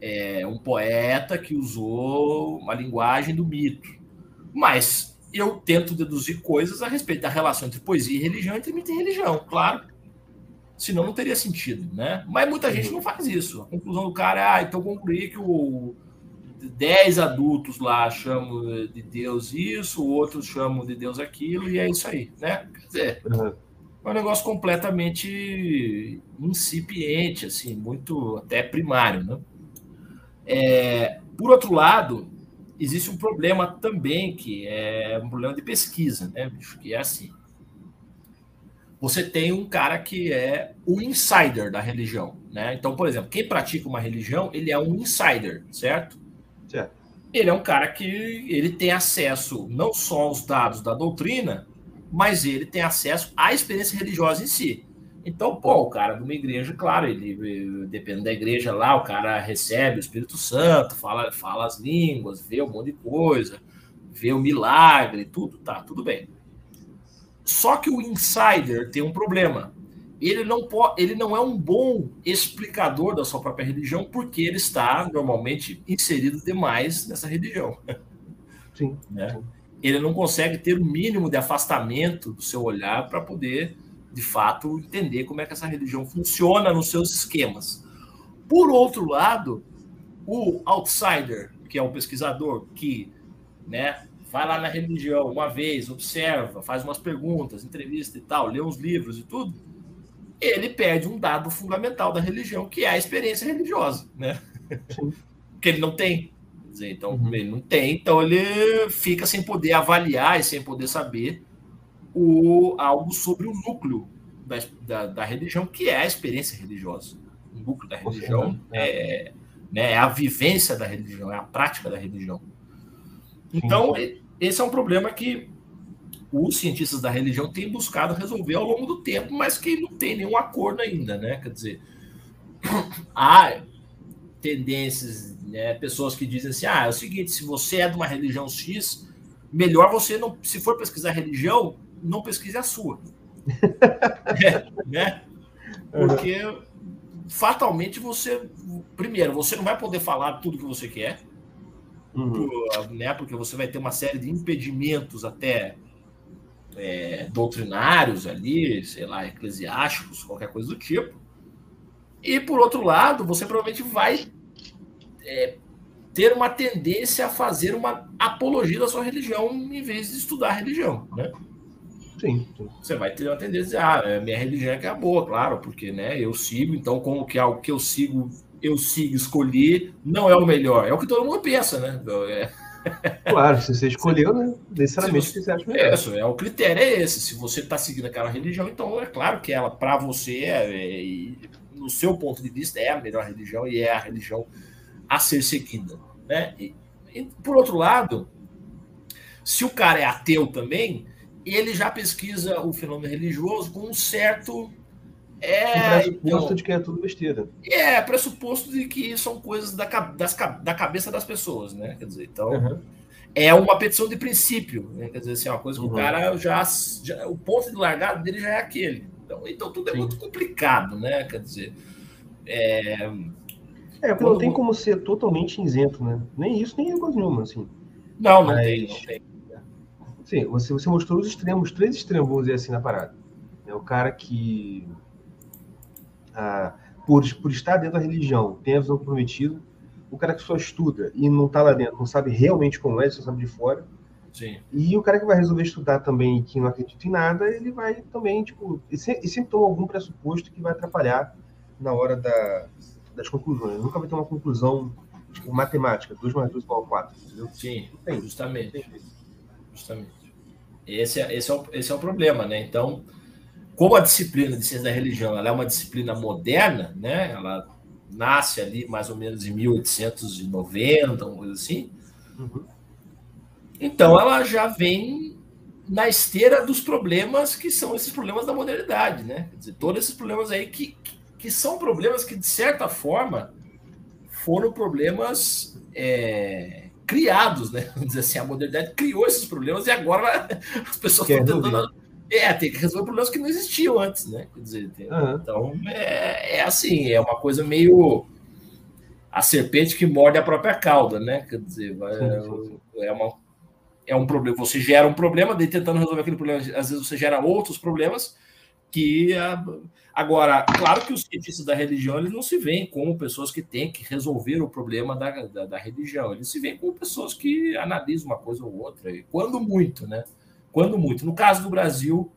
é, um poeta que usou uma linguagem do mito. Mas eu tento deduzir coisas a respeito da relação entre poesia e religião, entre mito e religião, claro. Senão não teria sentido, né? Mas muita gente não faz isso. A conclusão do cara é, ah, então concluí que o 10 adultos lá chamam de Deus isso, outros chamam de Deus aquilo, e é isso aí, né? Quer dizer, Uhum. É um negócio completamente incipiente, assim, muito até primário, né? É, por outro lado, existe um problema também que é um problema de pesquisa, né, bicho? Que é assim: você tem um cara que é o insider da religião, né? Então, por exemplo, quem pratica uma religião, ele é um insider, certo? Certo. ele é um cara que ele tem acesso não só aos dados da doutrina, mas ele tem acesso à experiência religiosa em si. Então, pô, o cara de uma igreja, claro, ele depende da igreja lá, o cara recebe o Espírito Santo, fala, fala as línguas, vê um monte de coisa, vê o milagre, tudo, tá, tudo bem. Só que o insider tem um problema. Ele não, pode, ele não é um bom explicador da sua própria religião, porque ele está normalmente inserido demais nessa religião. Sim. Né? sim. Ele não consegue ter o mínimo de afastamento do seu olhar para poder, de fato, entender como é que essa religião funciona nos seus esquemas. Por outro lado, o outsider, que é um pesquisador que né, vai lá na religião uma vez, observa, faz umas perguntas, entrevista e tal, lê uns livros e tudo, ele perde um dado fundamental da religião, que é a experiência religiosa, né? que ele não tem. Dizer, então, Uhum. ele não tem, então ele fica sem poder avaliar e sem poder saber o, algo sobre o núcleo da, da, da religião, que é a experiência religiosa. O núcleo da religião certeza. é, né, é a vivência da religião, é a prática da religião. Então, e- esse é um problema que os cientistas da religião têm buscado resolver ao longo do tempo, mas que não tem nenhum acordo ainda, né? Quer dizer, há tendências, né, pessoas que dizem assim: ah, é o seguinte, se você é de uma religião X, melhor você não, se for pesquisar religião, não pesquise a sua. É, né? Porque fatalmente você, primeiro, você não vai poder falar tudo que você quer, Uhum. por- né? Porque você vai ter uma série de impedimentos até é, doutrinários ali, sei lá, eclesiásticos, qualquer coisa do tipo. E por outro lado, você provavelmente vai é, ter uma tendência a fazer uma apologia da sua religião em vez de estudar a religião, né? Sim. Você vai ter uma tendência a dizer, ah, é, minha religião é que é a boa, claro, porque né, eu sigo, então como que algo que eu sigo, eu sigo, escolhi, não é o melhor. É o que todo mundo pensa, né? É, Claro, se você escolheu, né? Necessariamente que você acha é melhor. isso, é, o critério é esse. Se você está seguindo aquela religião, então é claro que ela, para você, é, é, no seu ponto de vista, é a melhor religião e é a religião a ser seguida. Né? E, e, por outro lado, se o cara é ateu também, ele já pesquisa o fenômeno religioso com um certo. Um É, pressuposto então, de que é tudo besteira. é pressuposto de que são coisas da, das, da cabeça das pessoas, né? Quer dizer, então Uhum. é uma petição de princípio, né? Quer dizer, assim, é uma coisa que Uhum. o cara já, já- O ponto de largada dele já é aquele. Então, então tudo é Sim. muito complicado, né? Quer dizer. É, É, porque Quando- não tem como ser totalmente isento, né? Nem isso, nem coisa nenhuma, assim. não, não Mas- tem, não tem. Sim, você, você mostrou os extremos, três extremos, vamos dizer assim, na parada. É o cara que, ah, por, por estar dentro da religião, tem a visão comprometida. O cara que só estuda e não está lá dentro, não sabe realmente como é, só sabe de fora. Sim. E o cara que vai resolver estudar também e que não acredita em nada, ele vai também, tipo, e e sempre toma algum pressuposto que vai atrapalhar na hora da, das conclusões. Nunca vai ter uma conclusão tipo, matemática, 2 mais 2 igual a 4, entendeu? Sim, Tem. justamente. Justamente. Esse é, esse, é o, esse é o problema, né? Então, como a disciplina de ciência da religião ela é uma disciplina moderna, né? Ela nasce ali mais ou menos em 1890, uma coisa assim. Uhum. Então, ela já vem na esteira dos problemas que são esses problemas da modernidade, né? Quer dizer, todos esses problemas aí que, que são problemas que, de certa forma, foram problemas é, criados, né? Vamos dizer assim, a modernidade criou esses problemas e agora as pessoas Quer estão tentando. É, tem que resolver problemas que não existiam antes, né? Quer dizer, tem- Aham. então é, é assim, é uma coisa meio a serpente que morde a própria cauda, né? Quer dizer, sim. é uma é um problema. Você gera um problema, daí tentando resolver aquele problema, às vezes você gera outros problemas que ah, agora, claro que os cientistas da religião eles não se veem como pessoas que têm que resolver o problema da, da, da religião. Eles se veem como pessoas que analisam uma coisa ou outra, e quando muito, né? Quando muito. No caso do Brasil,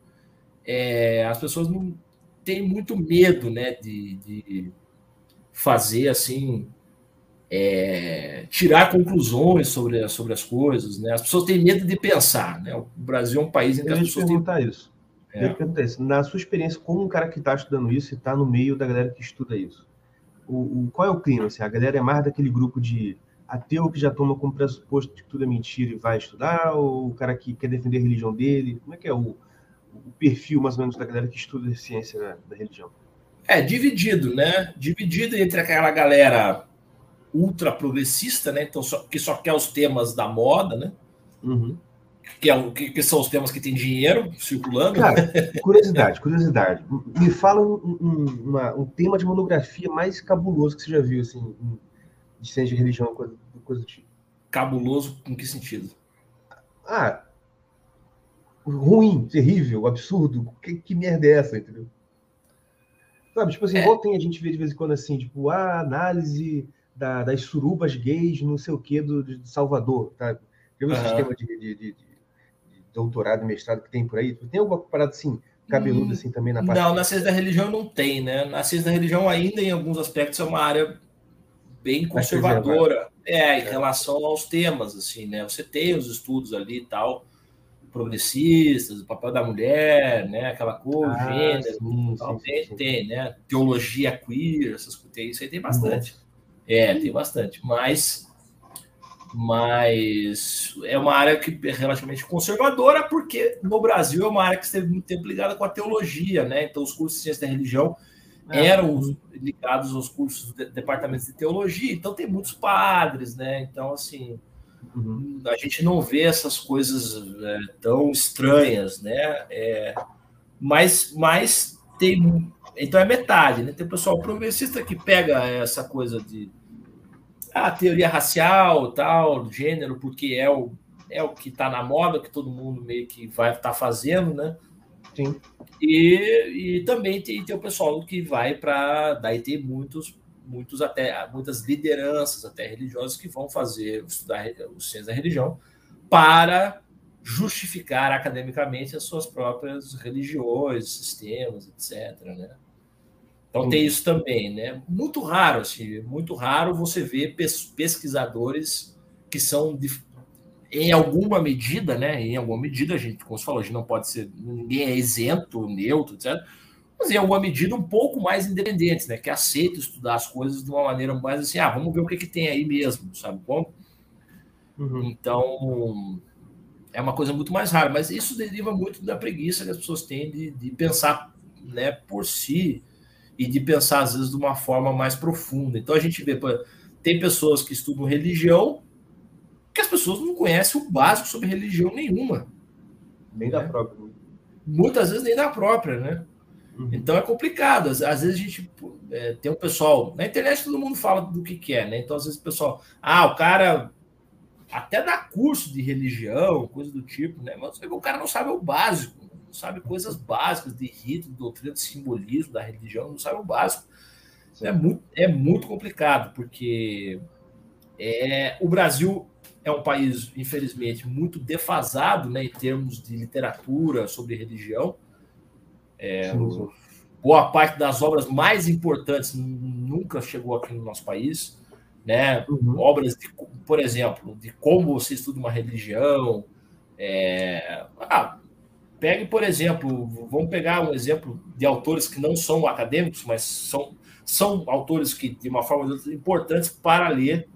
é, as pessoas não têm muito medo, né, de, de fazer assim é, tirar conclusões sobre, sobre as coisas, né? As pessoas têm medo de pensar, né? O Brasil é um país em que as pessoas têm isso. É. te perguntar isso. Na sua experiência, como um cara que está estudando isso e está no meio da galera que estuda isso, o, o- qual é o clima? Assim, a galera é mais daquele grupo de ateu que já toma como pressuposto que tudo é mentira e vai estudar, ou o cara que quer defender a religião dele? Como é que é o, o perfil, mais ou menos, da galera que estuda a ciência da, da religião? É, dividido, né? Dividido entre aquela galera ultra progressista, né? Então, só, que só quer os temas da moda, né? Uhum. Que, é, que, que, são os temas que tem dinheiro circulando. Cara, curiosidade, curiosidade. Me fala um, um, uma, um, tema de monografia mais cabuloso que você já viu, assim, de ciência de religião, coisa, coisa do tipo. Cabuloso em que sentido? Ah, ruim, terrível, absurdo. Que, que merda é essa, entendeu? Sabe, tipo assim, é. tem a gente vê de vez em quando assim, tipo, a análise da, das surubas gays, não sei o que, do, de Salvador, tá? Tem um uhum. sistema de, de, de, doutorado e mestrado que tem por aí? Tem alguma parada assim, cabeludo hum, assim também na parte? Não, na ciência da religião não tem, né? Na ciência da religião ainda, em alguns aspectos, é uma área bem conservadora, é, em relação aos temas, assim, né? Você tem os estudos ali e tal, progressistas, o papel da mulher, né? Aquela coisa, ah, gênero, sim, tal, sim, tem, sim. tem, né? Teologia queer, essas coisas, isso aí tem bastante. É, tem bastante, mas mas é uma área que é relativamente conservadora, porque no Brasil é uma área que esteve muito tempo ligada com a teologia, né? Então, os cursos de ciência da religião é. eram ligados aos cursos de departamentos de teologia, então tem muitos padres, né? Então, assim, uhum. a gente não vê essas coisas é, tão estranhas, né? É, mas, mas tem. Então é metade, né? Tem o pessoal progressista que pega essa coisa de a teoria racial, tal, gênero, porque é o, é o que está na moda, que todo mundo meio que vai estar tá fazendo, né? Sim. E, e também tem, tem o pessoal que vai para. Daí tem muitos, muitos até, muitas lideranças até religiosas que vão fazer, estudar os ciências da religião para justificar academicamente as suas próprias religiões, sistemas, etc. Né? Então tem isso também, né? Muito raro, assim, muito raro você ver pesquisadores que são em alguma medida, né? Em alguma medida, a gente, como você falou, a gente não pode ser, ninguém é isento, neutro, etc. Mas em alguma medida um pouco mais independentes, né? Que aceitam estudar as coisas de uma maneira mais assim, ah, vamos ver o que, que tem aí mesmo, sabe como? Uhum. Então é uma coisa muito mais rara, mas isso deriva muito da preguiça que as pessoas têm de, de pensar, né, por si e de pensar, às vezes, de uma forma mais profunda. Então, a gente vê, tem pessoas que estudam religião que as pessoas não conhecem o básico sobre religião nenhuma. Nem né? da própria. Né? Muitas vezes nem da própria, né? Uhum. Então é complicado. Às, às vezes a gente é, tem um pessoal. Na internet todo mundo fala do que quer, né? Então, às vezes o pessoal. Ah, o cara até dá curso de religião, coisa do tipo, né? Mas o cara não sabe o básico não sabe coisas básicas de rito, de doutrina, de simbolismo da religião, não sabe o básico. É muito, é muito complicado, porque é, o Brasil é um país, infelizmente, muito defasado né, em termos de literatura sobre religião. É, boa parte das obras mais importantes nunca chegou aqui no nosso país. Né? Uhum. Obras, de, por exemplo, de como você estuda uma religião. É, ah, Pegue, por exemplo, vamos pegar um exemplo de autores que não são acadêmicos, mas são, são autores que, de uma forma importantes para ler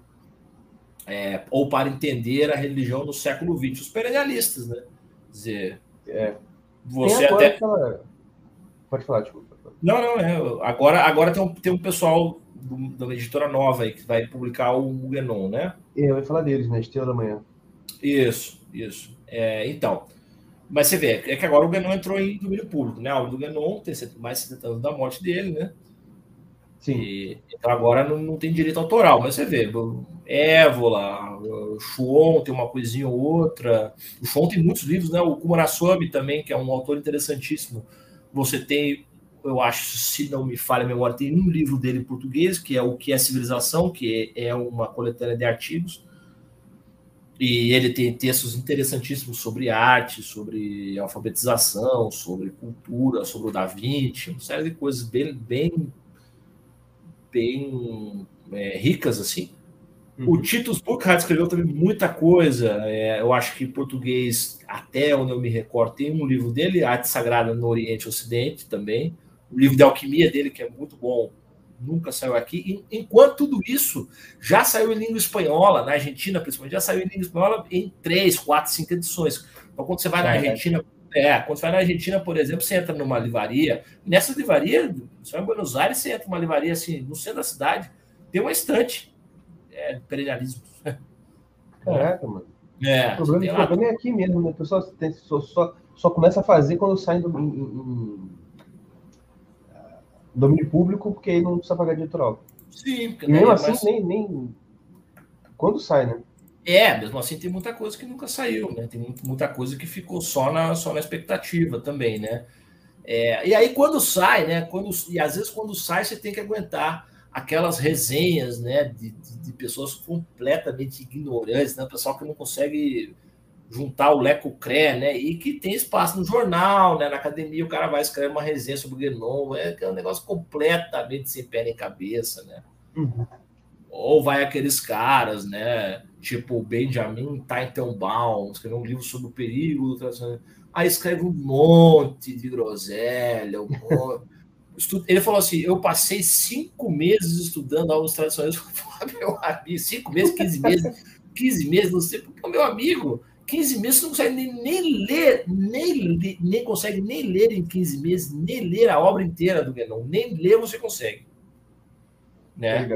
é, ou para entender a religião no século XX, os perennialistas, né? Quer dizer, é. você até. Aquela... Pode falar, desculpa. Não, não, é. Agora, agora tem, um, tem um pessoal da editora nova aí que vai publicar o Guénon, né? Eu ia falar deles, né? Estrela da Manhã. Isso, isso. É, então. Mas você vê, é que agora o Guénon entrou em domínio público, né? O do Guénon tem mais de 70 anos da morte dele, né? Sim. E, então agora não, não, tem direito autoral, mas você vê, Évola, o Chuon tem uma coisinha ou outra. O Chuon tem muitos livros, né? O Kumaraswamy também, que é um autor interessantíssimo. Você tem, eu acho, se não me falha a memória, tem um livro dele em português, que é O que é Civilização, que é uma coletânea de artigos e ele tem textos interessantíssimos sobre arte, sobre alfabetização, sobre cultura, sobre o Da Vinci, uma série de coisas bem, bem, bem é, ricas assim. Uhum. O Titus Burkhardt escreveu também muita coisa. É, eu acho que em português, até onde eu me recordo, tem um livro dele, Arte Sagrada no Oriente e Ocidente também. O livro de alquimia dele, que é muito bom, nunca saiu aqui. Enquanto tudo isso já saiu em língua espanhola, na Argentina, principalmente, já saiu em língua espanhola em três, quatro, cinco edições. Então, quando você vai na Argentina, é, quando você vai na Argentina, por exemplo, você entra numa livraria, nessa livraria, só em Buenos Aires, você entra numa livraria assim, no centro da cidade, tem uma estante. É, perennialismo. Caraca, mano. É, o problema, o problema é aqui mesmo, né? O pessoal tem, só, só, só começa a fazer quando sai do, em, em, domínio público, porque aí não precisa pagar de autoral. Sim, porque e mesmo assim, nem, nem. Quando sai, né? É, mesmo assim tem muita coisa que nunca saiu, né? Tem muita coisa que ficou só na, só na expectativa também, né? É, e aí quando sai, né? Quando, e às vezes quando sai, você tem que aguentar aquelas resenhas, né? De, de, de pessoas completamente ignorantes, né? Pessoal que não consegue juntar o Leco Cré, né? E que tem espaço no jornal, né? Na academia, o cara vai escrever uma resenha sobre o Guénon, é, é um negócio completamente sem pé nem cabeça, né? Uhum. Ou vai aqueles caras, né? Tipo o Benjamin Teitelbaum, escreveu um livro sobre o perigo do Aí escreve um monte de groselha, um monte... Ele falou assim: eu passei cinco meses estudando aulas tradicionais. Meu amigo, cinco meses, 15 meses, 15 meses, não sei, porque meu amigo, 15 meses você não consegue nem, nem ler, nem, nem consegue nem ler em 15 meses, nem ler a obra inteira do Guénon, nem ler você consegue. Né?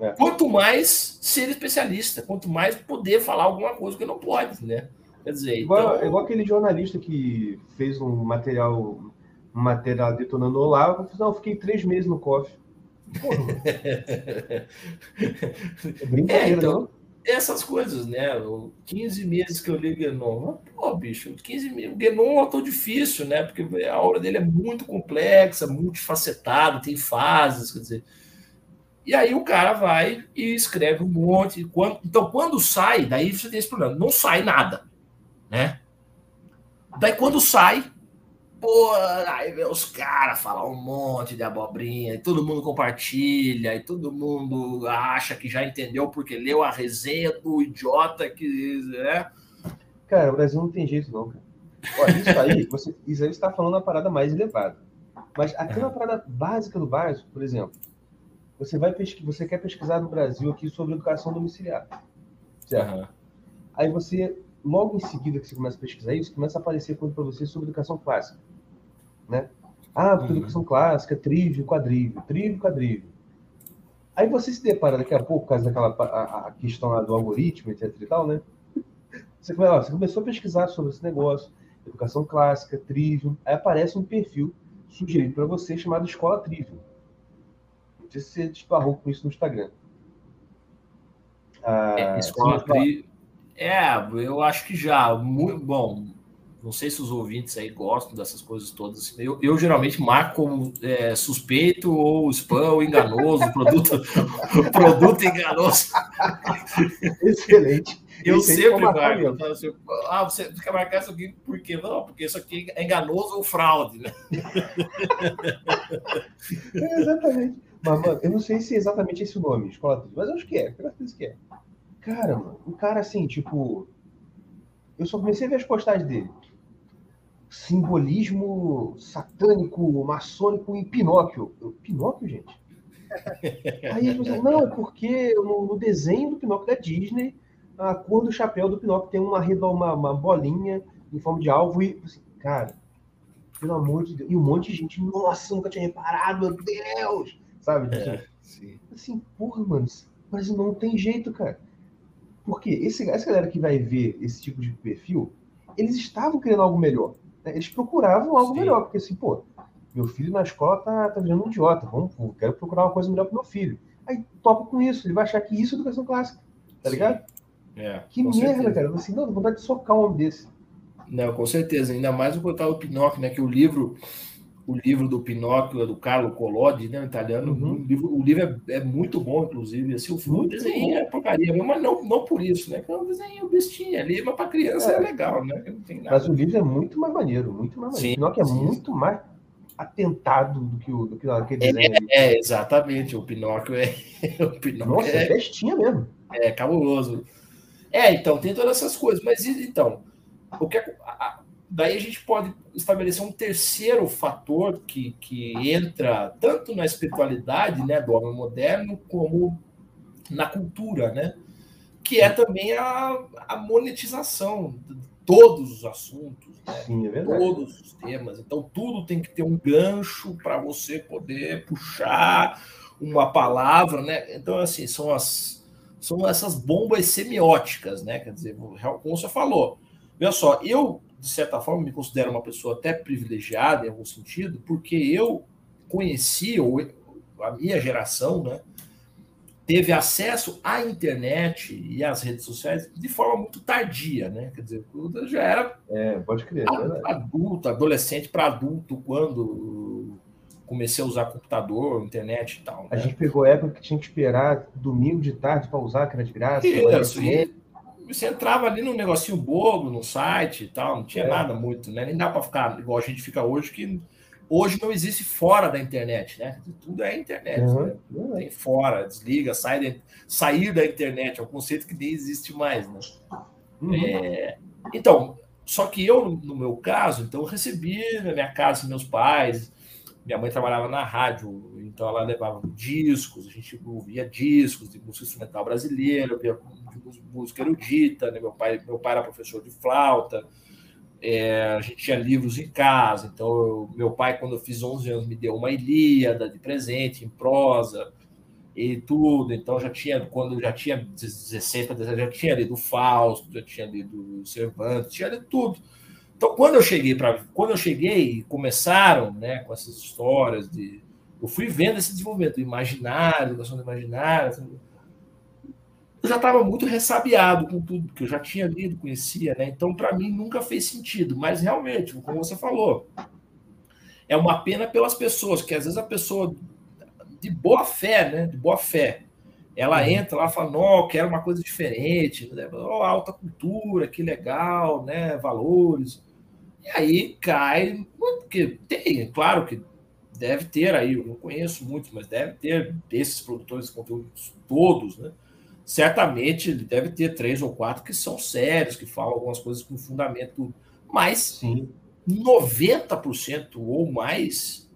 É. Quanto mais ser especialista, quanto mais poder falar alguma coisa que não pode, né? Quer dizer, igual, então... igual aquele jornalista que fez um material, um material detonando o lá, eu não, eu fiquei três meses no COF. Porra, é brincadeira, é, então... não? Essas coisas, né? 15 meses que eu li Guénon. Pô, bicho, 15 meses. Guénon é autor difícil, né? Porque a obra dele é muito complexa, multifacetada, tem fases, quer dizer. E aí o cara vai e escreve um monte. Então, quando sai, daí você tem esse problema. Não sai nada, né? Daí, quando sai, Pô, aí vê os caras falar um monte de abobrinha, e todo mundo compartilha, e todo mundo acha que já entendeu porque leu a resenha do idiota que. Né? Cara, o Brasil não tem jeito, não, cara. Olha, isso aí, você, isso aí está falando a parada mais elevada. Mas até uma parada básica do básico, por exemplo, você vai pesquisar, você quer pesquisar no Brasil aqui sobre educação domiciliar. Certo? Uhum. Aí você, logo em seguida que você começa a pesquisar isso, começa a aparecer coisa para você sobre educação clássica né? Ah, porque uhum. educação clássica, trívio, quadrívio, trívio, quadrívio. Aí você se depara daqui a pouco, por causa daquela a, a questão lá do algoritmo, etc e tal, né? Você, ó, você começou a pesquisar sobre esse negócio, educação clássica, trívio, aí aparece um perfil sugerido para você chamado Escola Trívio. Não sei se você disparou com isso no Instagram. Ah, é, escola Trívio. É, eu acho que já. Muito, bom, não sei se os ouvintes aí gostam dessas coisas todas. Eu, eu geralmente marco como é, suspeito ou spam ou enganoso, produto, produto enganoso. Excelente. Eu Esse sempre marco. Assim, ah, você quer marcar isso aqui por quê? Não, porque isso aqui é enganoso ou fraude, né? É, exatamente. Mas, mano, eu não sei se é exatamente esse o nome, escola mas eu acho que é, graças que é. Cara, mano, um cara assim, tipo. Eu só comecei a ver as postagens dele simbolismo satânico, maçônico em Pinóquio. Eu, Pinóquio, gente? Aí ele falou não, porque no, no, desenho do Pinóquio da Disney, a cor do chapéu do Pinóquio tem uma, uma, uma bolinha em forma de alvo e, assim, cara, pelo amor de Deus. E um monte de gente, nossa, nunca tinha reparado, meu Deus! Sabe? Assim, é, sim. assim porra, mano, mas não tem jeito, cara. Porque esse, essa galera que vai ver esse tipo de perfil, eles estavam querendo algo melhor. Né, eles procuravam algo Sim. melhor, porque assim, pô, meu filho na escola tá, tá virando um idiota, vamos, quero procurar uma coisa melhor pro meu filho. Aí topa com isso, ele vai achar que isso é educação clássica, tá ligado? É, que merda, certeza. cara. Assim, não, vontade de socar um homem desse. Não, com certeza, ainda mais o coitado do Pinóquio, né? Que o livro, o livro do Pinóquio é do Carlo Collodi, né? Italiano. Uhum. O livro, o livro é, é, muito bom, inclusive. Assim, o, filme, desenho é porcaria, mas não, não por isso, né? É um desenho bestinha ali, mas para criança é. é. legal, né? Mas o livro é muito mais maneiro, muito mais maneiro. Sim, o Pinóquio é sim. muito mais atentado do que, o, do que aquele é, desenho. É, é, exatamente. O Pinóquio é. o Pinóquio Nossa, é, bestinha mesmo. É cabuloso. É, então, tem todas essas coisas. Mas então, o que a, daí a gente pode estabelecer um terceiro fator que, que entra tanto na espiritualidade né, do homem moderno, como na cultura, né? que é também a, a monetização de todos os assuntos, né? Sim, é todos os temas. Então, tudo tem que ter um gancho para você poder puxar uma palavra, né? Então, assim, são as são essas bombas semióticas, né? Quer dizer, como você falou, veja só, eu de certa forma me considero uma pessoa até privilegiada em algum sentido, porque eu conheci ou a minha geração, né? teve acesso à internet e às redes sociais de forma muito tardia, né? Quer dizer, já era é, pode crer, é adulto, adolescente para adulto quando comecei a usar computador, internet e tal. Né? A gente pegou a época que tinha que esperar domingo de tarde para usar, que era de graça. Isso, e você entrava ali num negocinho bobo, no site e tal, não tinha é. nada muito, né? Nem dá para ficar igual a gente fica hoje, que hoje não existe fora da internet, né? Tudo é internet, uhum. né? Tem fora, desliga, sai de, sair da internet, é um conceito que nem existe mais, né? Uhum. É, então, só que eu, no meu caso, então recebi na minha casa meus pais, minha mãe trabalhava na rádio, então ela levava discos, a gente ouvia discos de música instrumental brasileira, ouvia música erudita, né? meu, pai, meu pai era professor de flauta, é, a gente tinha livros em casa, então eu, meu pai, quando eu fiz 11 anos, me deu uma Ilíada de presente, em prosa e tudo, então já tinha, quando já tinha 16 para 17, já tinha lido Fausto, já tinha lido Cervantes, tinha lido tudo. Então, quando eu cheguei para, quando eu cheguei, começaram, né, com essas histórias de, eu fui vendo esse desenvolvimento, do imaginário, educação do imaginário, assim, eu já estava muito ressabiado com tudo, porque eu já tinha lido, conhecia, né? Então, para mim, nunca fez sentido. Mas, realmente, como você falou, é uma pena pelas pessoas, que às vezes a pessoa de boa fé, né? De boa fé, ela uhum. entra lá e fala, não, quero uma coisa diferente, né? oh, alta cultura, que legal, né? Valores. E aí cai, porque tem, claro que deve ter aí, eu não conheço muito, mas deve ter desses produtores de conteúdos todos, né? certamente ele deve ter três ou quatro que são sérios, que falam algumas coisas com fundamento, mas Sim. 90% ou mais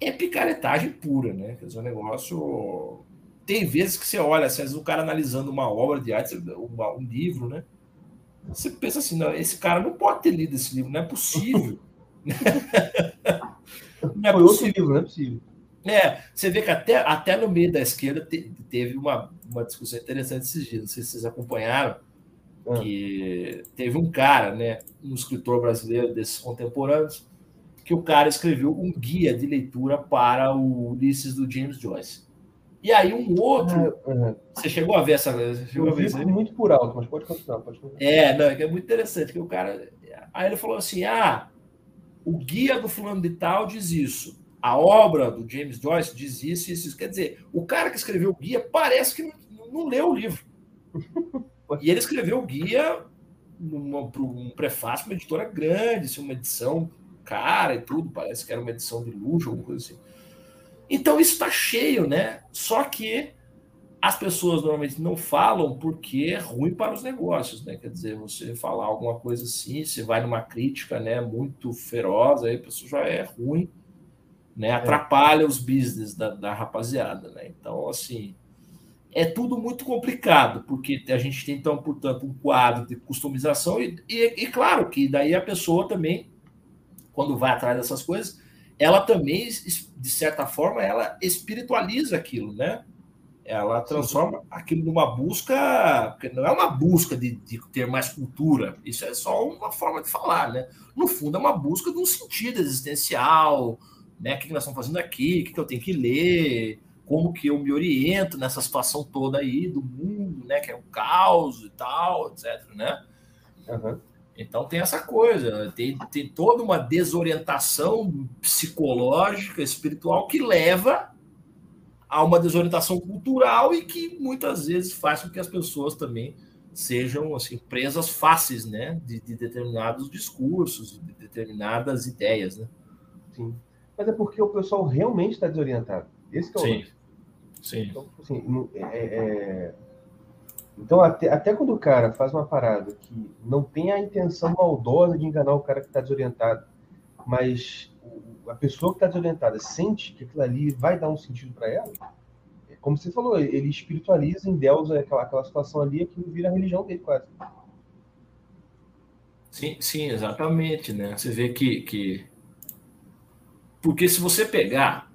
é picaretagem pura, né? Quer dizer, um negócio. Tem vezes que você olha, às vezes o cara analisando uma obra de arte, um livro, né? Você pensa assim, não, esse cara não pode ter lido esse livro, não é possível. não é Foi possível. livro, não é possível. É, você vê que até, até no meio da esquerda te, teve uma, uma discussão interessante esses dias, não sei se vocês acompanharam, ah. que teve um cara, né, um escritor brasileiro desses contemporâneos, que o cara escreveu um guia de leitura para o Ulisses do James Joyce. E aí um outro. Ah, você chegou a ver essa. Chegou Eu a ver muito por alto, mas pode continuar, pode continuar. É, não, é muito interessante, que o cara. Aí ele falou assim: ah, o guia do fulano de tal diz isso a obra do James Joyce diz isso e isso. Quer dizer, o cara que escreveu o guia parece que não, não leu o livro. E ele escreveu o guia para um prefácio, uma editora grande, assim, uma edição cara e tudo, parece que era uma edição de luxo, alguma coisa assim. Então isso está cheio, né? Só que as pessoas normalmente não falam porque é ruim para os negócios, né? Quer dizer, você falar alguma coisa assim, você vai numa crítica, né, muito feroz, aí a pessoa já é ruim né? É. Atrapalha os business da, da rapaziada, né? Então, assim, é tudo muito complicado, porque a gente tem, então, portanto, um quadro de customização e, e, e, claro que daí a pessoa também, quando vai atrás dessas coisas, ela também, de certa forma, ela espiritualiza aquilo, né? Ela transforma aquilo numa busca, porque não é uma busca de, de, ter mais cultura, isso é só uma forma de falar, né? No fundo, é uma busca de um sentido existencial, né? O que nós estamos fazendo aqui? O que eu tenho que ler? Como que eu me oriento nessa situação toda aí do mundo, né? Que é o caos e tal, etc, né? Uhum. Então tem essa coisa, tem, tem toda uma desorientação psicológica, espiritual que leva a uma desorientação cultural e que muitas vezes faz com que as pessoas também sejam assim presas fáceis, né, de, de determinados discursos, de determinadas ideias, né? Sim mas é porque o pessoal realmente está desorientado. Esse é o Sim. Sim. Então, assim, é, é, Então, até, até quando o cara faz uma parada que não tem a intenção maldosa de enganar o cara que está desorientado, mas a pessoa que está desorientada sente que aquilo ali vai dar um sentido para ela, é como você falou, ele espiritualiza, endeusa aquela, aquela situação ali, aquilo vira a religião dele quase. Sim, sim, exatamente, né? Você vê que, que... porque se você pegar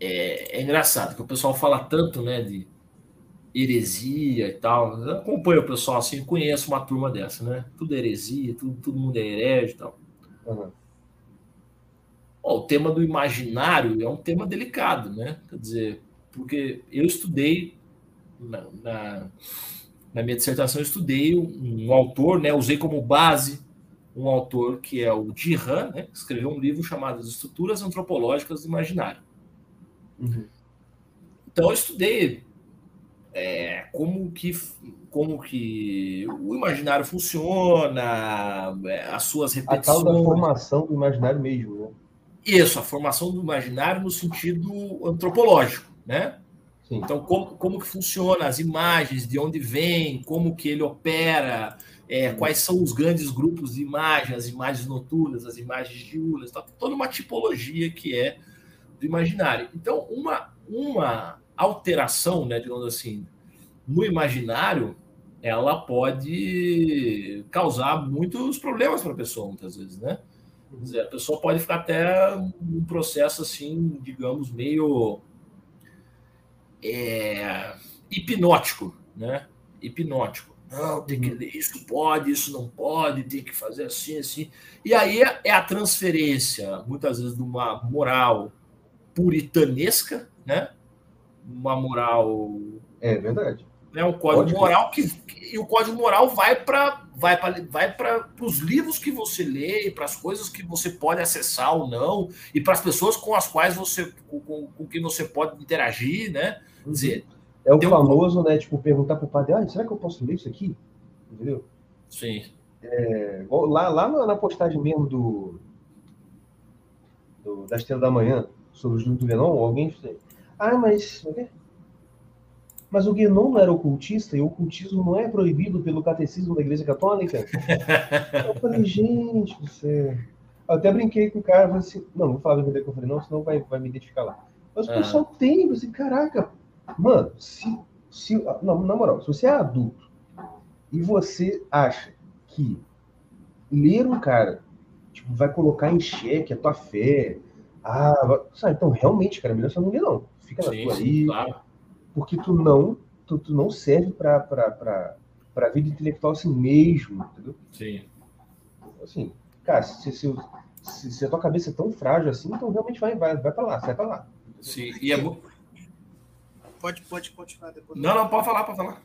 é, é engraçado que o pessoal fala tanto, né, de heresia e tal. Eu acompanho o pessoal assim, conheço uma turma dessa, né? Tudo é heresia, tudo, todo mundo é herege e tal. Uhum. o tema do imaginário é um tema delicado, né? Quer dizer, porque eu estudei na, na, na minha dissertação, estudei um, um, autor, né? Usei como base um autor que é o Dihan, né? Que escreveu um livro chamado As Estruturas Antropológicas do Imaginário. Uhum. Então eu estudei é, como que como que o imaginário funciona, é, as suas repetições. A tal da formação do imaginário mesmo, né? Isso, a formação do imaginário no sentido antropológico, né? Sim. Então, como, como que funciona as imagens, de onde vem, como que ele opera, é, quais são os grandes grupos de imagens, as imagens noturnas, as imagens diurnas, tá, toda uma tipologia que é do imaginário. Então, uma, uma alteração, né, digamos assim, no imaginário, ela pode causar muitos problemas para a pessoa, muitas vezes, né? Dizer, a pessoa pode ficar até um processo assim, digamos, meio é, hipnótico, né? Hipnótico. Não, tem que isso pode, isso não pode, tem que fazer assim, assim. E aí é a transferência, muitas vezes, de uma moral puritanesca, né? Uma moral. É verdade. Né? Um código Pode moral que, que, e o código moral vai para vai para vai para os livros que você lê, para as coisas que você pode acessar ou não, e para as pessoas com as quais você com, com, com que você pode interagir, né? Quer dizer, é o famoso, um... né? Tipo, perguntar para o padre, ah, será que eu posso ler isso aqui? Entendeu? Sim. É, lá, lá na postagem mesmo do, do da Estrela da Manhã, sobre os livros do Guénon, alguém ah, mas mas o Guénon não era ocultista e o ocultismo não é proibido pelo catecismo da Igreja Católica? eu falei, gente você Eu até brinquei com o cara, falei assim, não, não vou falar do que eu falei, não, senão vai, vai me identificar lá. Mas o pessoal tem, você, caraca, mano, se, se, não, na moral, se você é adulto e você acha que ler um cara tipo, vai colocar em xeque a tua fé, ah, sabe, então realmente, cara, melhor você não ler, não. Fica na sim, tua aí. Claro. Porque tu não, tu, tu não serve pra, pra vida intelectual assim mesmo, entendeu? Sim. Assim, cara, se, se, se, se a tua cabeça é tão frágil assim, então realmente vai, vai, vai pra lá, sai pra lá. Sim, e é Pode, pode continuar depois. Não, não, pode falar, pode falar.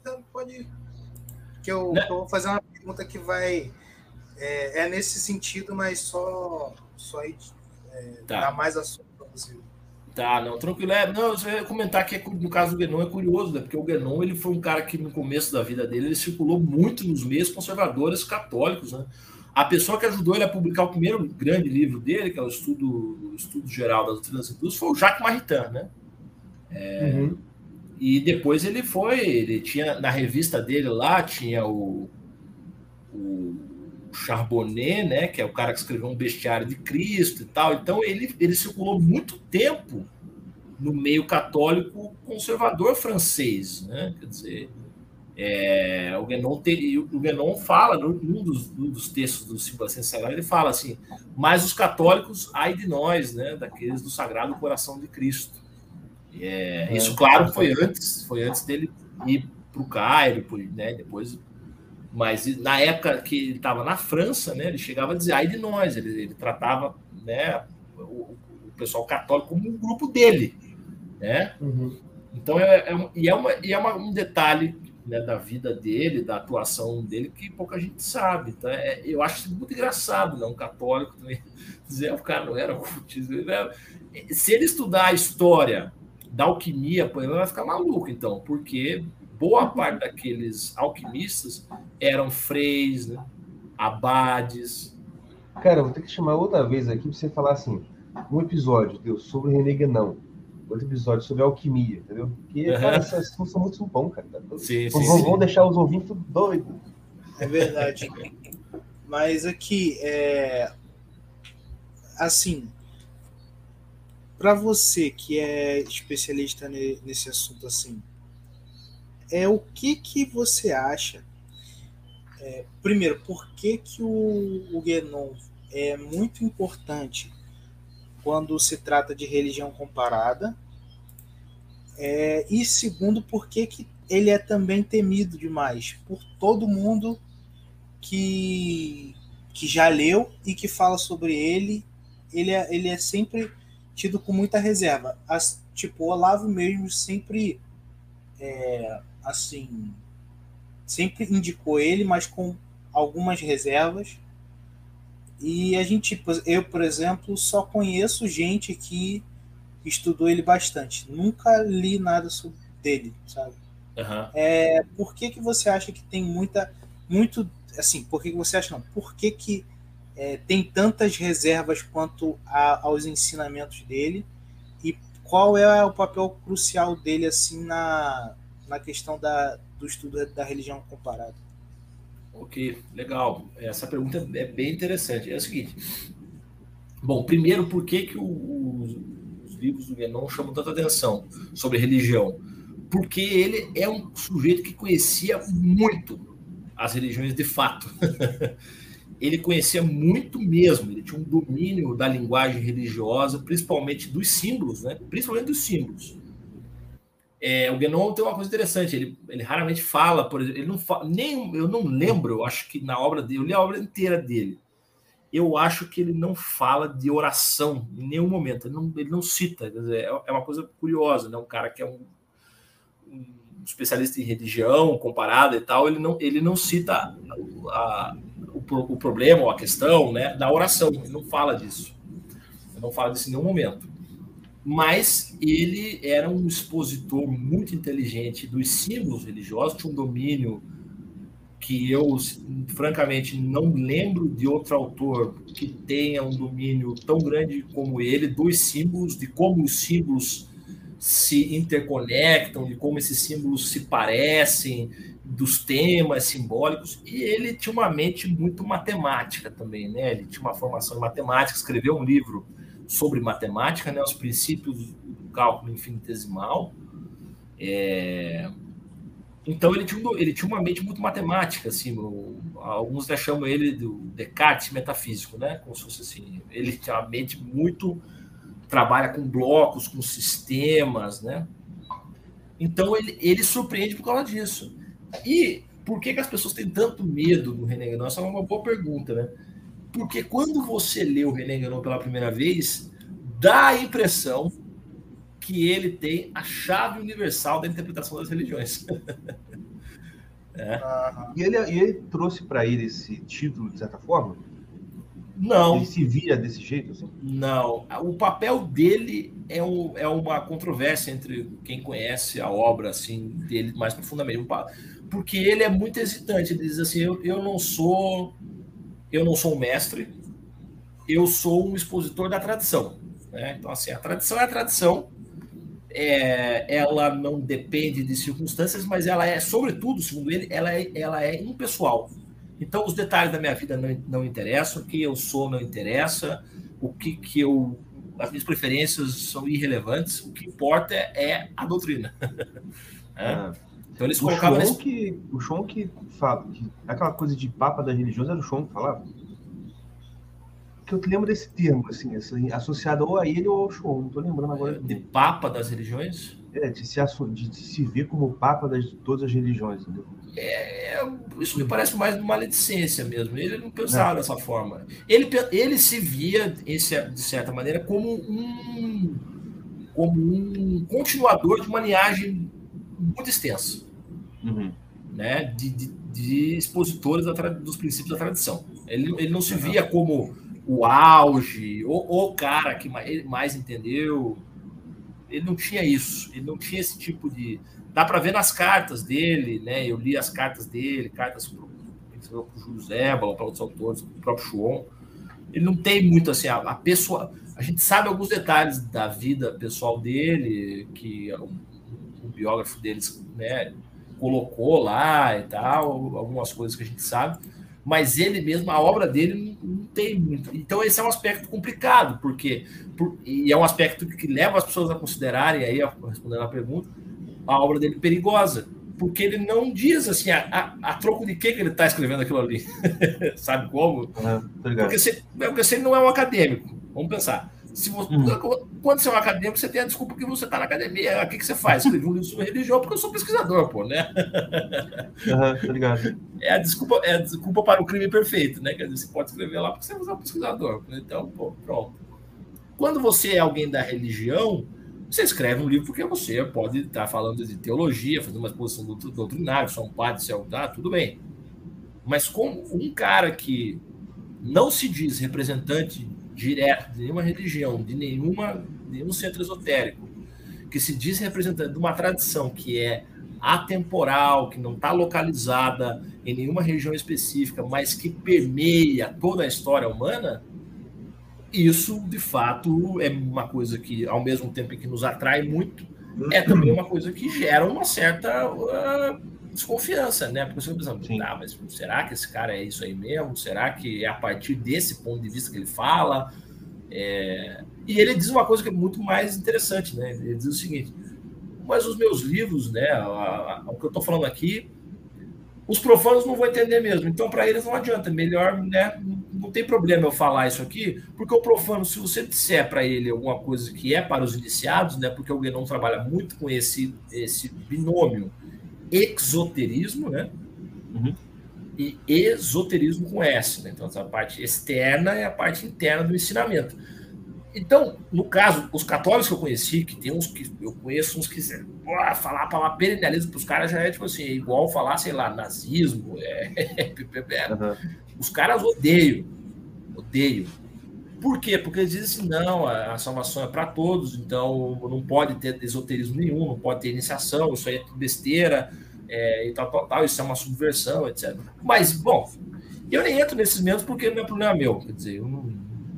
Então, pode. Que eu, né? eu vou fazer uma pergunta que vai. É, é nesse sentido, mas só, só é, tá. dar mais assunto para você. Tá, não, tranquilo. É, não, eu ia comentar que é no caso do Guénon é curioso, né? Porque o Guénon ele foi um cara que no começo da vida dele ele circulou muito nos meios conservadores católicos, né? A pessoa que ajudou ele a publicar o primeiro grande livro dele, que é o Estudo, estudo Geral das Doutrinas Hindus, foi o Jacques Maritain, né? É, uhum. E depois ele foi, ele tinha na revista dele lá, tinha o, o Charbonnet, né, que é o cara que escreveu um bestiário de Cristo e tal. Então ele, ele circulou muito tempo no meio católico conservador francês, né? Quer dizer, é, o, Guénon o Guénon fala num dos, num dos textos do Simulação Sagrado, ele fala assim: mas os católicos, ai de nós, né, daqueles do Sagrado Coração de Cristo. É, é, isso, claro, foi antes, foi antes dele ir para o Cairo, né, depois mas na época que ele estava na França, né, ele chegava a dizer, ai de nós, ele, ele tratava né, o, o, pessoal católico como um grupo dele. Né? Uhum. Então, é, é, e é, uma, e é uma, um detalhe né, da vida dele, da atuação dele, que pouca gente sabe. Então, é, eu acho muito engraçado, né, um católico também dizer o cara não era cultista. Se ele estudar a história da alquimia, ele vai ficar maluco, então, porque boa parte daqueles alquimistas eram freis, né? abades. Cara, eu vou ter que chamar outra vez aqui para você falar assim, um episódio deu sobre René Guénon. outro episódio sobre alquimia, entendeu? Porque, uhum. cara, esses assuntos são muito bons, cara. Sim, sim, vão, sim. deixar os ouvintes doidos. É verdade. Mas aqui, é... assim, para você que é especialista nesse assunto assim, é o que que você acha? É, primeiro, por que que o, o Guénon é muito importante quando se trata de religião comparada? É, e segundo, por que que ele é também temido demais por todo mundo que, que já leu e que fala sobre ele. Ele é, ele é sempre tido com muita reserva. As, tipo, o Olavo mesmo sempre é, assim sempre indicou ele, mas com algumas reservas. E a gente, eu, por exemplo, só conheço gente que estudou ele bastante. Nunca li nada sobre dele, sabe? Uhum. É, por que, que você acha que tem muita. Muito. Assim, por que, que você acha não? Por que, que é, tem tantas reservas quanto a, aos ensinamentos dele? E qual é o papel crucial dele, assim, na, na questão da, do estudo da religião comparada? Ok, legal. Essa pergunta é bem interessante. É o seguinte. Bom, primeiro, por que, que os livros do Guénon chamam tanta atenção sobre religião? porque ele é um sujeito que conhecia muito as religiões de fato. ele conhecia muito mesmo, ele tinha um domínio da linguagem religiosa, principalmente dos símbolos, né? principalmente dos símbolos. É, o Guénon tem uma coisa interessante, ele, ele raramente fala, por exemplo, ele não fala, nem eu não lembro, eu acho que na obra dele, eu li a obra inteira dele, eu acho que ele não fala de oração em nenhum momento, ele não, ele não cita, dizer, é, é uma coisa curiosa, né? um cara que é um um especialista em religião comparada e tal, ele não, ele não cita a, a, o, o, problema ou a questão né, da oração, ele não fala disso. Ele não fala disso em nenhum momento. Mas ele era um expositor muito inteligente dos símbolos religiosos, tinha um domínio que eu, francamente, não lembro de outro autor que tenha um domínio tão grande como ele dos símbolos, de como os símbolos se interconectam, de como esses símbolos se parecem, dos temas simbólicos, e ele tinha uma mente muito matemática também, né? Ele tinha uma formação em matemática, escreveu um livro sobre matemática, né? Os princípios do cálculo infinitesimal. É... Então ele tinha, ele tinha uma mente muito matemática, assim, alguns até chamam ele do Descartes metafísico, né? Como se fosse assim, ele tinha uma mente muito trabalha com blocos, com sistemas, né? Então ele, ele surpreende por causa disso. E por que, que as pessoas têm tanto medo do René Guénon? Essa é uma boa pergunta, né? Porque quando você lê o René Guénon pela primeira vez, dá a impressão que ele tem a chave universal da interpretação das religiões. é. e, ele, e ele trouxe para ele esse título, de certa forma? Não. Ele se via desse jeito? Assim? Não. O papel dele é, um, é uma controvérsia entre quem conhece a obra assim dele mais profundamente. Porque ele é muito hesitante. Ele diz assim: eu, eu não sou. Eu não sou um mestre, eu sou um expositor da tradição. Né? Então, assim, a tradição é a tradição, é, ela não depende de circunstâncias, mas ela é, sobretudo, segundo ele, ela é, ela é impessoal. Então, os detalhes da minha vida não, não interessam, o que eu sou não interessa, o que, que eu. As minhas preferências são irrelevantes, o que importa é, a doutrina. é. Então, eles o colocavam. Nesse... Que, o João que fala, que aquela coisa de papa da religiosa era o João que falava? que eu te lembro desse termo, assim, assim, associado ou a ele ou ao João, não estou lembrando agora. De papa das religiões? É, de se, de se ver como papa de todas as religiões, entendeu? É, é, isso me parece mais uma maledicência mesmo. Ele não pensava é. dessa forma. Ele, ele se via, de certa maneira, como um, como um continuador de uma linhagem muito extensa. Uhum. Né, de, de, de expositores da, dos princípios da tradição. Ele, ele não se via como o auge, o, o cara que mais, mais entendeu. Ele não tinha isso, ele não tinha esse tipo de, Dá para ver nas cartas dele, né? Eu li as cartas dele, cartas para o Júlio Zébola, para outros autores, o próprio Chuon. ele não tem muito assim a, a pessoa. A gente sabe alguns detalhes da vida pessoal dele, que biógrafo deles né, colocou lá e tal, algumas coisas que a gente sabe, mas ele mesmo, a obra dele não, tem muito. Então, esse é um aspecto complicado, porque por, e é um aspecto que leva as pessoas a considerarem, aí, respondendo a pergunta, a obra dele perigosa porque ele não diz assim a, a, a troco de que, que ele está escrevendo aquilo ali. Sabe como? porque, se, porque se ele não é um acadêmico, vamos pensar. Se você, uhum. Quando você é um acadêmico, você tem a desculpa que você está na academia. O que, que você faz? Escrevi um livro sobre religião porque eu sou pesquisador, pô, né? Uhum, é, a desculpa, é a desculpa para o crime perfeito, né? Quer dizer, você pode escrever lá porque você é um pesquisador. Então, pô, pronto. Quando você é alguém da religião, você escreve um livro porque você pode estar falando de teologia, fazer uma exposição doutrinária, só um padre, se é tá, tudo bem. Mas como um cara que não se diz representante direto de nenhuma religião, de nenhuma, nenhum centro esotérico, que se diz representante de uma tradição que é atemporal, que não está localizada em nenhuma região específica, mas que permeia toda a história humana, isso, de fato, é uma coisa que, ao mesmo tempo que nos atrai muito, é também uma coisa que gera uma certa uh, desconfiança, né? Porque você pensando, tá, mas será que esse cara é isso aí mesmo? Será que é a partir desse ponto de vista que ele fala? É... E ele diz uma coisa que é muito mais interessante, né? Ele diz o seguinte: mas os meus livros, né? O que eu estou falando aqui os profanos não vão entender mesmo. Então, para eles não adianta. Melhor, né? Não tem problema eu falar isso aqui, porque o profano, se você disser para ele alguma coisa que é para os iniciados, né? Porque o Guénon trabalha muito com esse, esse binômio exoterismo, né? Uhum. E esoterismo com S, né? Então, essa parte externa é a parte interna do ensinamento. Então, no caso, os católicos que eu conheci, que tem uns que eu conheço uns que pô, falar a palavra perennialismo para os caras já é tipo assim, é igual falar, sei lá, nazismo. É, uhum. Os caras odeiam, odeiam. Por quê? Porque eles dizem assim, não, a, salvação é para todos, então não pode ter esoterismo nenhum, não pode ter iniciação, isso aí é besteira, é, e tal, tal, tal, isso é uma subversão, etc. Mas, bom, eu nem entro nesses mesmos porque não é problema meu, quer dizer, não,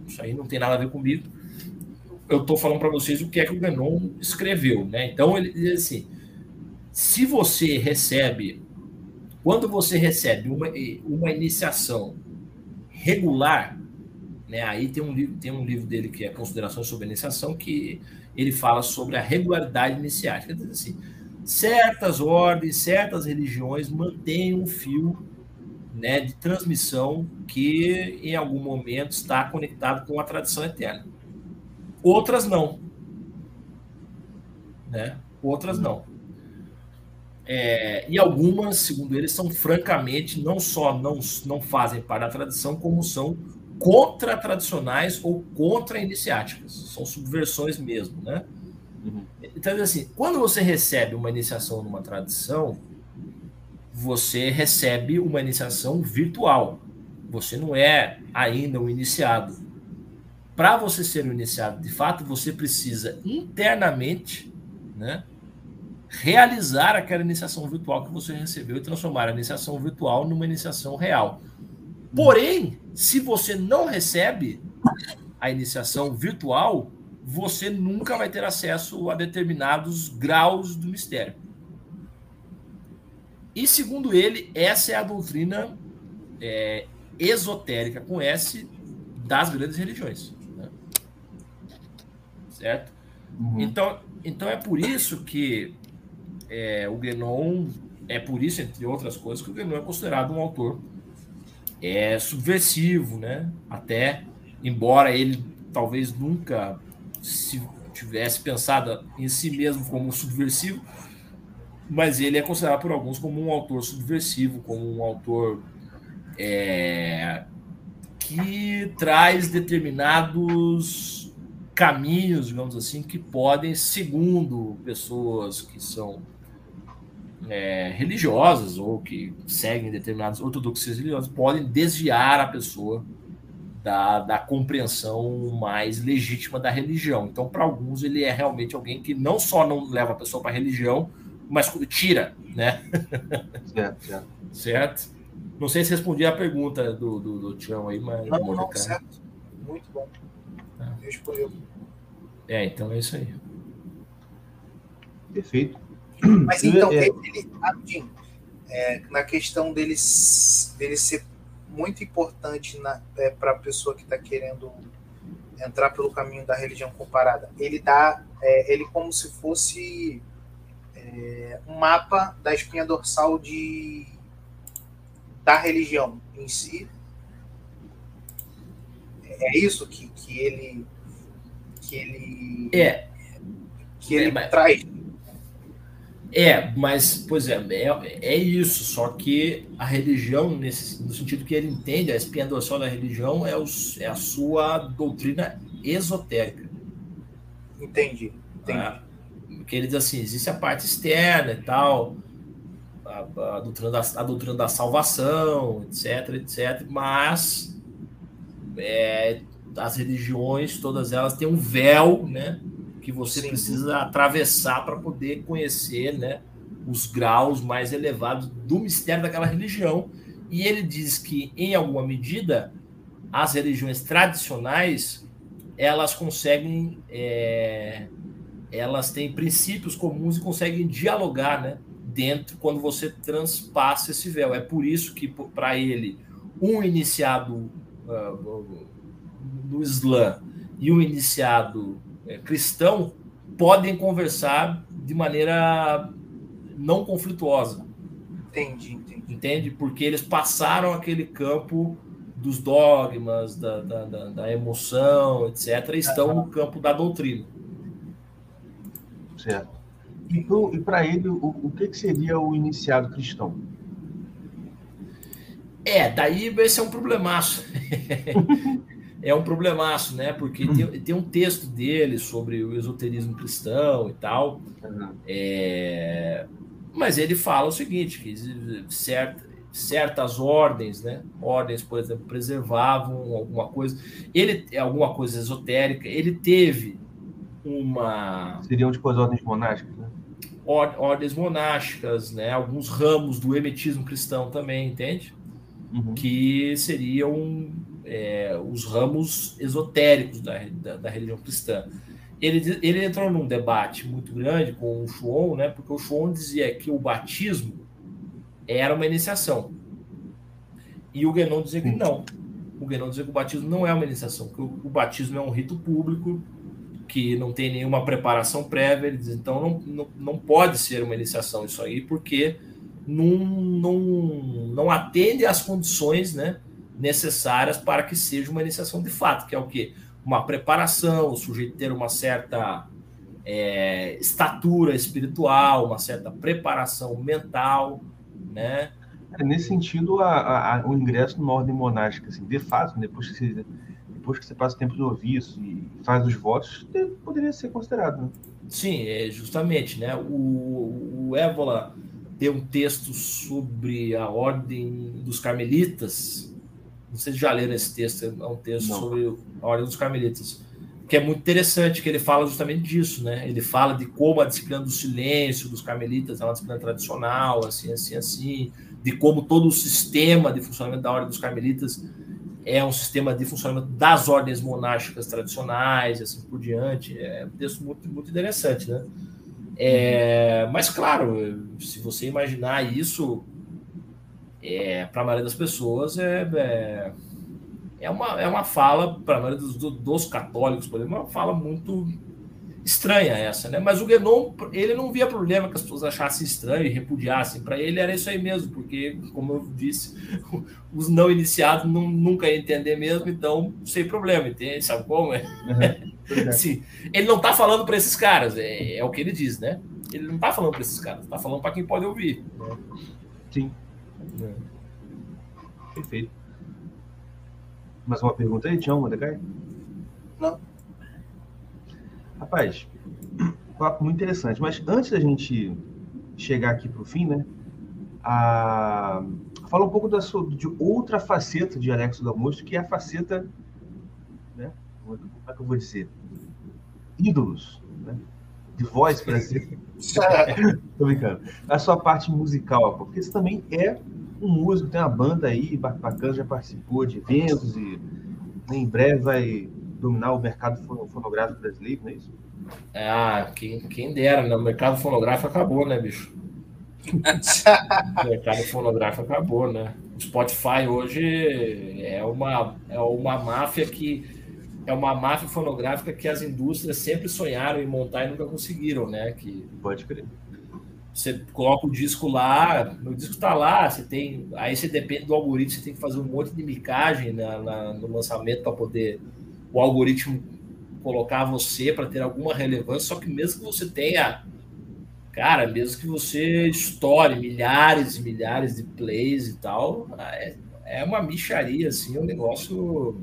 isso aí não tem nada a ver comigo eu estou falando para vocês o que é que o Ganon escreveu, né? Então ele diz assim: se você recebe, quando você recebe uma, uma iniciação regular, né? Aí tem um livro, tem um livro dele que é Considerações sobre a Iniciação que ele fala sobre a regularidade iniciática. Diz assim: certas ordens, certas religiões mantêm um fio né, de transmissão que em algum momento está conectado com a tradição eterna outras não. Né? Outras não. É, e algumas, segundo eles, são francamente não só não, não fazem parte da tradição, como são contra-tradicionais ou contra-iniciáticas. São subversões mesmo, né? Uhum. Então, assim, quando você recebe uma iniciação numa tradição, você recebe uma iniciação virtual. Você não é ainda um iniciado para você ser um iniciado, de fato, você precisa internamente, né, realizar aquela iniciação virtual que você recebeu e transformar a iniciação virtual numa iniciação real. Porém, se você não recebe a iniciação virtual, você nunca vai ter acesso a determinados graus do mistério. E segundo ele, essa é a doutrina é, esotérica com S das grandes religiões certo? Uhum. Então, então é por isso que é, o Guénon, é por isso, entre outras coisas, que o Guénon é considerado um autor é, subversivo, né? Até, embora ele talvez nunca se tivesse pensado em si mesmo como subversivo, mas ele é considerado por alguns como um autor subversivo, como um autor é, que traz determinados caminhos, digamos assim, que podem, segundo pessoas que são é, religiosas ou que seguem determinadas ortodoxias religiosas, podem desviar a pessoa da, da compreensão mais legítima da religião. Então, para alguns, ele é realmente alguém que não só não leva a pessoa para a religião, mas tira, né? Certo, certo. certo? Não sei se respondi a pergunta do, do, do Tião aí, mas. Não, não, certo. Muito bom. Ah. Respondeu. É, então é isso aí. Perfeito. Mas então, É. ele, rapidinho, é, na questão dele, dele ser muito importante para a pessoa que está querendo entrar pelo caminho da religião comparada, ele dá é, ele como se fosse é, um mapa da espinha dorsal de da religião em si. É isso que, que ele que ele É, que ele É, mas- traz. É, mas, pois é, é, é isso, só que a religião, nesse, no sentido que ele entende, a espinha dorsal da religião é, os, é a sua doutrina esotérica. Entendi. Entendi. Ah, Porque ele diz assim, existe a parte externa e tal, a, a doutrina, da, a doutrina da salvação, etc, etc, mas é, as religiões, todas elas têm um véu, né? Que você Sim. precisa atravessar para poder conhecer, né? Os graus mais elevados do mistério daquela religião. E ele diz que, em alguma medida, as religiões tradicionais elas conseguem é, elas têm princípios comuns e conseguem dialogar né, dentro quando você transpassa esse véu. É por isso que, para ele, um iniciado uh, no Islã e um iniciado cristão podem conversar de maneira não conflituosa. Entendi, entendi. Entende? Porque eles passaram aquele campo dos dogmas, da, da, da, da emoção, etc., e estão no campo da doutrina. Certo. E para ele, o, o que, que seria o iniciado cristão? É, daí esse é um problemaço. é um problemaço, né? Porque tem, tem, um texto dele sobre o esoterismo cristão e tal. Uhum. É, mas ele fala o seguinte: que certa, certas ordens, né? Ordens, por exemplo, preservavam alguma coisa. Ele alguma coisa esotérica. Ele teve uma. Seriam tipo as ordens monásticas, né? Ordens monásticas, né? Alguns ramos do hermetismo cristão também, entende? Uhum. Que seriam é, os ramos esotéricos da, da, da, religião cristã. Ele, ele entrou num debate muito grande com o Schuon, né? Porque o Schuon dizia que o batismo era uma iniciação. E o Guénon dizia que não. O Guénon dizia que o batismo não é uma iniciação, que o, o batismo é um rito público que não tem nenhuma preparação prévia. Ele diz, então não, não, não pode ser uma iniciação isso aí, porque não, não, não atende às condições né, necessárias para que seja uma iniciação de fato, que é o quê? Uma preparação, o sujeito ter uma certa é, estatura espiritual, uma certa preparação mental, né? É, nesse sentido, a, a, o ingresso numa ordem monástica, assim, de fato, depois que você, depois que você passa o tempo de ouvir e faz os votos, poderia ser considerado, né? Sim, é justamente, né? O, o Évola tem um texto sobre a ordem dos carmelitas. Não sei se já leram esse texto, é um texto Não. sobre a ordem dos carmelitas, que é muito interessante, que ele fala justamente disso, né? Ele fala de como a disciplina do silêncio dos carmelitas é uma disciplina tradicional, assim, assim, assim, de como todo o sistema de funcionamento da ordem dos carmelitas é um sistema de funcionamento das ordens monásticas tradicionais, assim por diante. É um texto muito, muito interessante, né? É, mas, claro, se você imaginar isso, é, para a maioria das pessoas, é, é, é, uma, é uma fala, para a maioria dos, dos, católicos, por exemplo, é uma fala muito estranha essa, né? Mas o Guénon, ele não via problema que as pessoas achassem estranho e repudiassem. Para ele era isso aí mesmo, porque, como eu disse, os não iniciados não, nunca iam entender mesmo, então, sem problema, entende? Sabe como é? Uhum. Sim. Ele não está falando para esses caras, é, é, o que ele diz, né? Ele não está falando para esses caras, está falando para quem pode ouvir. Sim. É. Perfeito. Mais uma pergunta aí, Tião, Mordecai? Não. Rapaz, papo muito interessante, mas antes da gente chegar aqui para o fim, né? A... Fala um pouco da sua, de outra faceta de Alexo da Mosto, que é a faceta, né? Como é que eu vou dizer? Ídolos, né? De voz, para dizer. Tô brincando. A sua parte musical, porque você também é um músico, tem uma banda aí bacana, já participou de eventos e em breve vai dominar o mercado fonográfico brasileiro, não é isso? Ah, quem, quem dera, né? O mercado fonográfico acabou, né, bicho? o mercado fonográfico acabou, né? O Spotify hoje é uma, é uma máfia que é uma máfia fonográfica que as indústrias sempre sonharam em montar e nunca conseguiram, né? Que pode crer. Você coloca o disco lá, o disco está lá, você tem, aí você depende do algoritmo, você tem que fazer um monte de micagem na, na no lançamento para poder o algoritmo colocar você para ter alguma relevância. Só que mesmo que você tenha cara, mesmo que você estoure milhares e milhares de plays e tal, é, é uma micharia, assim, um negócio.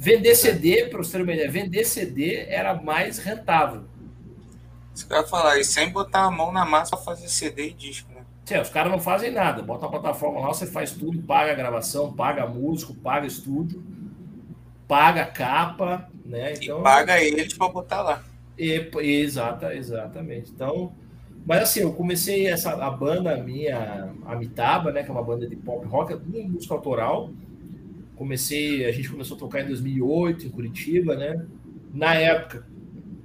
Vender CD, para você ter uma ideia, vender CD era mais rentável. Você quer falar, e sem botar a mão na massa para fazer CD e disco, né? Sim, os caras não fazem nada. Bota a plataforma lá, você faz tudo, paga a gravação, paga músico, paga estúdio, paga capa, né? Então, e paga eles para botar lá. E, exata, exatamente. Então, mas assim, eu comecei essa a banda minha, a Mitaba, né, que é uma banda de pop rock, é música autoral. Comecei, a gente começou a tocar em 2008 em Curitiba, né? Na época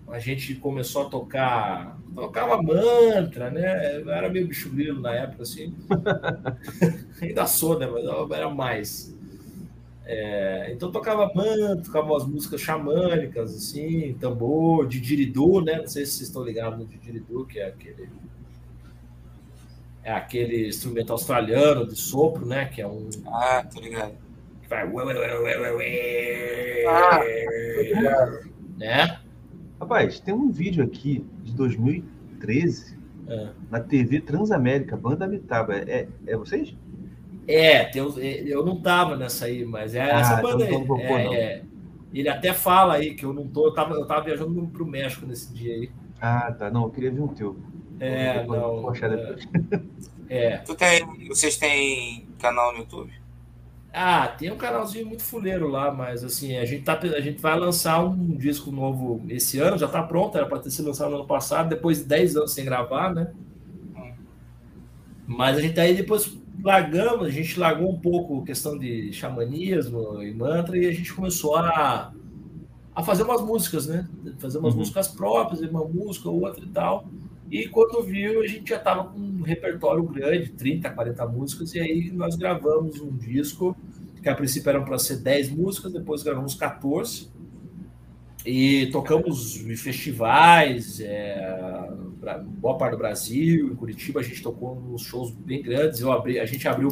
a gente começou a tocar, tocava mantra, né? Eu era meio bicho grilo na época assim. Ainda sou, né, mas eu era mais. É, então tocava manto, tocava umas músicas xamânicas, assim, tambor, de didgeridoo, né? Não sei se vocês estão ligados no didgeridoo, que é aquele é aquele instrumento australiano de sopro, né? Que é um ah, tô ligado. Ah, né? Rapaz, tem um vídeo aqui de 2013 é. na TV Transamérica, Banda Mitaba. É, é vocês? É, tem, eu não tava nessa aí, mas é ah, essa então banda então aí. É, é, ele até fala aí que eu não tô, eu tava, eu tava viajando pro México nesse dia aí. Ah, tá. Não, eu queria ver um teu. É, não. É, é. Tu tem, vocês têm canal no YouTube? Ah, tem um canalzinho muito fuleiro lá, mas assim, a gente, tá, a gente vai lançar um disco novo esse ano, já tá pronto, era para ter sido lançado no ano passado, depois de 10 anos sem gravar, né? Hum. Mas a gente aí depois largamos, a gente largou um pouco a questão de xamanismo e mantra e a gente começou a, a fazer umas músicas, né? Fazer umas uhum. músicas próprias, uma música, outra e tal. E quando viu, a gente já estava com um repertório grande, 30, 40 músicas, e aí nós gravamos um disco, que a princípio eram para ser 10 músicas, depois gravamos 14. E tocamos em festivais, é, boa parte do Brasil, em Curitiba a gente tocou nos shows bem grandes. Eu abri, a gente abriu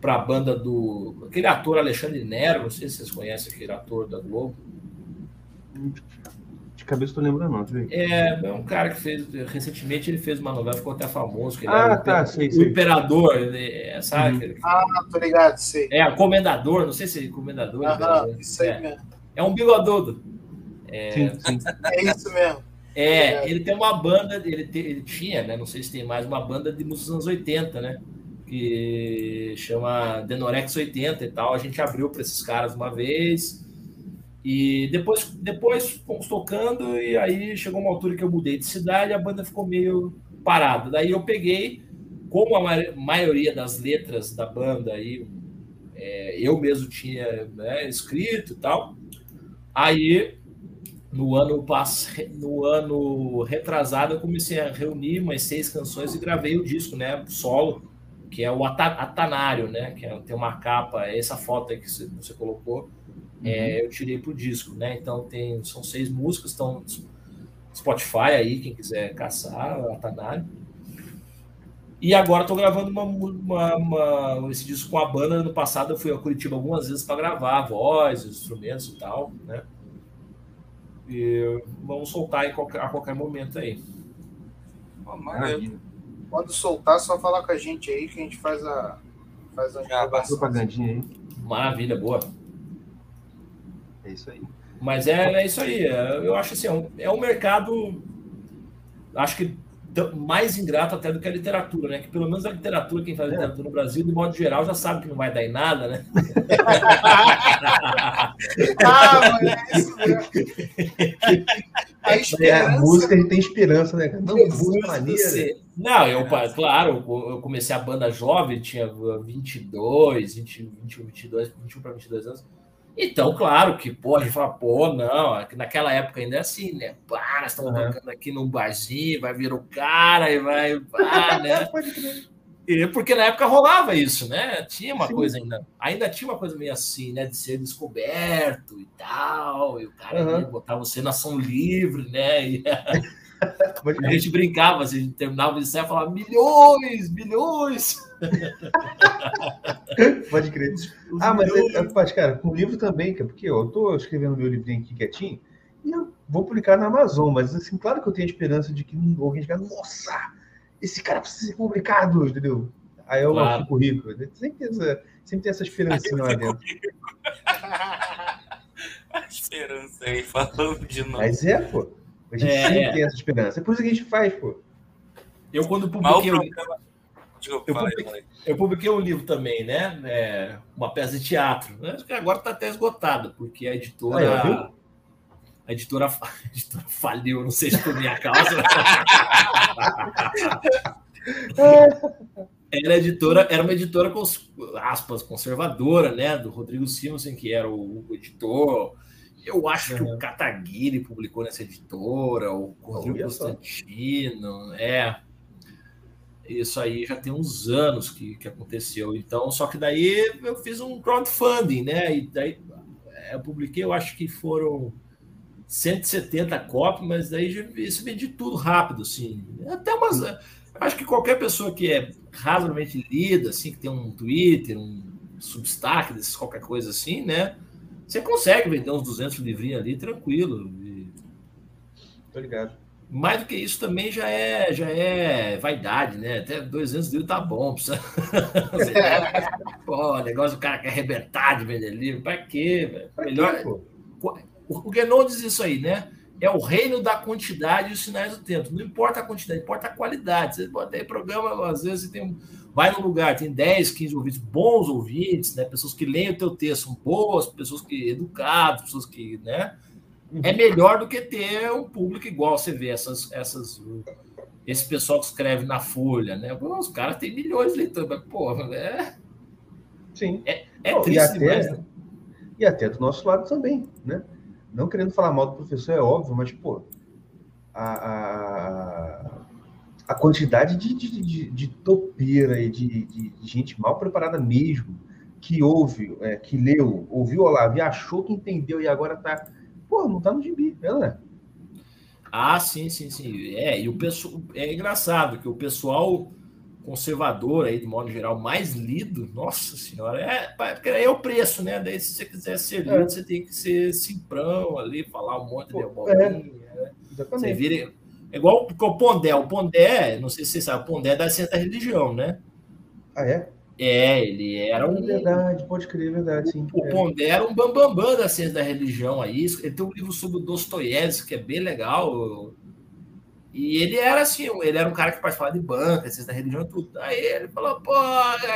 para a banda do. aquele ator Alexandre Nero, não sei se vocês conhecem aquele ator da Globo. De cabeça tô lembrando, não. É, é um cara que fez. Recentemente ele fez uma novela, ficou até famoso. Que ah, tá, o, sei, o Imperador, né, sabe? Uhum. Ah, tô ligado, sei. É, o Comendador, não sei se é Comendador. Ah, isso aí é. mesmo. É um bigodudo. É, sim, sim. é isso mesmo. É, ele tem uma banda, ele, te, ele tinha, né? Não sei se tem mais, uma banda de músicos dos anos 80, né? Que chama Denorex 80 e tal. A gente abriu para esses caras uma vez. E depois, depois fomos tocando, e aí chegou uma altura que eu mudei de cidade, a banda ficou meio parada. Daí eu peguei, como a maioria das letras da banda aí, é, eu mesmo tinha né, escrito e tal, Aí, no ano, no ano retrasado, eu comecei a reunir umas seis canções e gravei o disco, né? Solo, que é o Atanário, né? Que é, tem uma capa, essa foto que você colocou, é, uhum. é, eu tirei pro disco, né? Então tem, são seis músicas, estão Spotify aí, quem quiser caçar, Atanário. E agora estou gravando uma, uma, uma, esse disco com a banda. No passado eu fui a Curitiba algumas vezes para gravar voz, instrumentos e tal, né? E vamos soltar a qualquer, a qualquer momento aí. Quando soltar, só falar com a gente aí que a gente faz a faz a Já, propagandinha aí. Maravilha, boa. É isso aí. Mas é, é isso aí. É, eu acho assim, é um, é um mercado. Acho que mais ingrato até do que a literatura, né? Que pelo menos a literatura, quem faz é. literatura no Brasil, de modo geral, já sabe que não vai dar em nada, né? ah, mas é isso mesmo. A É, a música a gente tem esperança, né? Não, música maneira. Você- Não, eu, claro, eu comecei a banda jovem, tinha 22, 20, 21, 22, 21 para 22 anos. Então, claro que, pô, a gente fala, pô, não, que naquela época ainda é assim, né? Pá, nós estamos tocando aqui num barzinho, vai vir o cara e vai, pá, né? E porque na época rolava isso, né? Tinha uma Sim. coisa ainda, ainda tinha uma coisa meio assim, né? De ser descoberto e tal, e o cara Aham. ia botar você na ação livre, né? E a gente brincava, assim, a gente terminava de ensaio e falava milhões, milhões. Pode crer. os Ah, mas, é, é, mas, cara, com livro também, porque ó, eu tô escrevendo meu livrinho aqui quietinho e eu vou publicar na Amazon, mas assim, claro que eu tenho a esperança de que alguém diga, nossa, esse cara precisa ser publicado, entendeu? Aí eu Claro. fico rico. Sempre tem essa, sempre tem essa esperancinha lá dentro. A esperança aí, falando de novo. Mas é, pô. A gente É, sempre é. tem essa esperança. É por isso que a gente faz, pô. Eu, quando publiquei. Desculpa, Eu publiquei- eu publiquei um livro também, né? É, uma peça de teatro. né? Acho que agora está até esgotado, porque a editora. Ah, é, a editora, a editora faliu, não sei se por minha causa. Era editora, era uma editora com aspas conservadora, né? Do Rodrigo Simonsen, que era o, o editor. Eu acho que o Kataguiri publicou nessa editora, o Rodrigo. Constantino, é. Isso aí já tem uns anos que, que aconteceu. Então, só que daí eu fiz um crowdfunding, né? E daí é, eu publiquei, eu acho que foram 170 cópias, mas daí isso vendi tudo rápido, assim. Até umas. Acho que qualquer pessoa que é razoavelmente lida, assim, que tem um Twitter, um Substack, qualquer coisa assim, né? Você consegue vender uns 200 livrinhos ali tranquilo. E Tô ligado. Mais do que isso também já é, já é vaidade, né? Até 200 livros tá bom. Precisa... Pô, o negócio do cara quer arrebentar de vender livro. Pra quê, quê, Melhor, pô? o Guénon diz isso aí, né? É o reino da quantidade e os sinais do tempo. Não importa a quantidade, importa a qualidade. Você bota aí programa, às vezes você tem um, vai num lugar, tem 10, 15 ouvintes, bons ouvintes, né? Pessoas que leem o teu texto, são boas, pessoas que educadas, pessoas que, né? É melhor do que ter um público igual você vê essas, essas esse pessoal que escreve na Folha, né? Os caras têm milhões de leitores, mas, porra, é, Sim. é e triste até- demais, né? E até do nosso lado também, né? Não querendo falar mal do professor, é óbvio, mas, pô, a, a, a quantidade de, de, de, de topeira e de, de gente mal preparada mesmo, que ouve, é, que leu, ouviu Olavo e achou que entendeu e agora tá. Pô, não tá no gibi, né? Ah, sim, sim, sim. É, e o pessoal é engraçado que o pessoal conservador aí, de modo geral, mais lido, nossa senhora, é, porque é o preço, né? Daí, se você quiser ser lido, É. você tem que ser simprão ali, falar um monte de abobrinha. né? Você vira. É igual o Pondé. O Pondé, não sei se você sabe, o Pondé é da ciência da religião, né? Ah, é? É, ele era um. verdade, pode crer, é verdade, sim. O É. Pondé era um bambambam da ciência da religião aí. Ele tem um livro sobre o Dostoiévski, que é bem legal. E ele era assim, ele era um cara que participava de banca, ciência da religião e tudo. Aí ele falou, pô,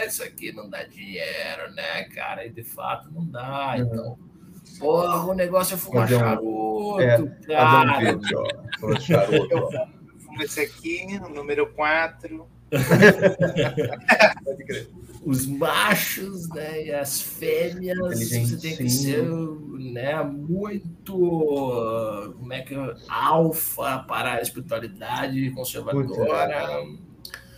isso aqui não dá dinheiro, né, cara? E de fato não dá. Uhum. Então, porra, o negócio é fumar um- charuto, é, cara. vídeo, ó. Falando de charuto, ó. Vamos esse aqui, o número 4. Pode crer. Os machos né, e as fêmeas, você tem que ser né, muito como é que é, alfa para a espiritualidade conservadora,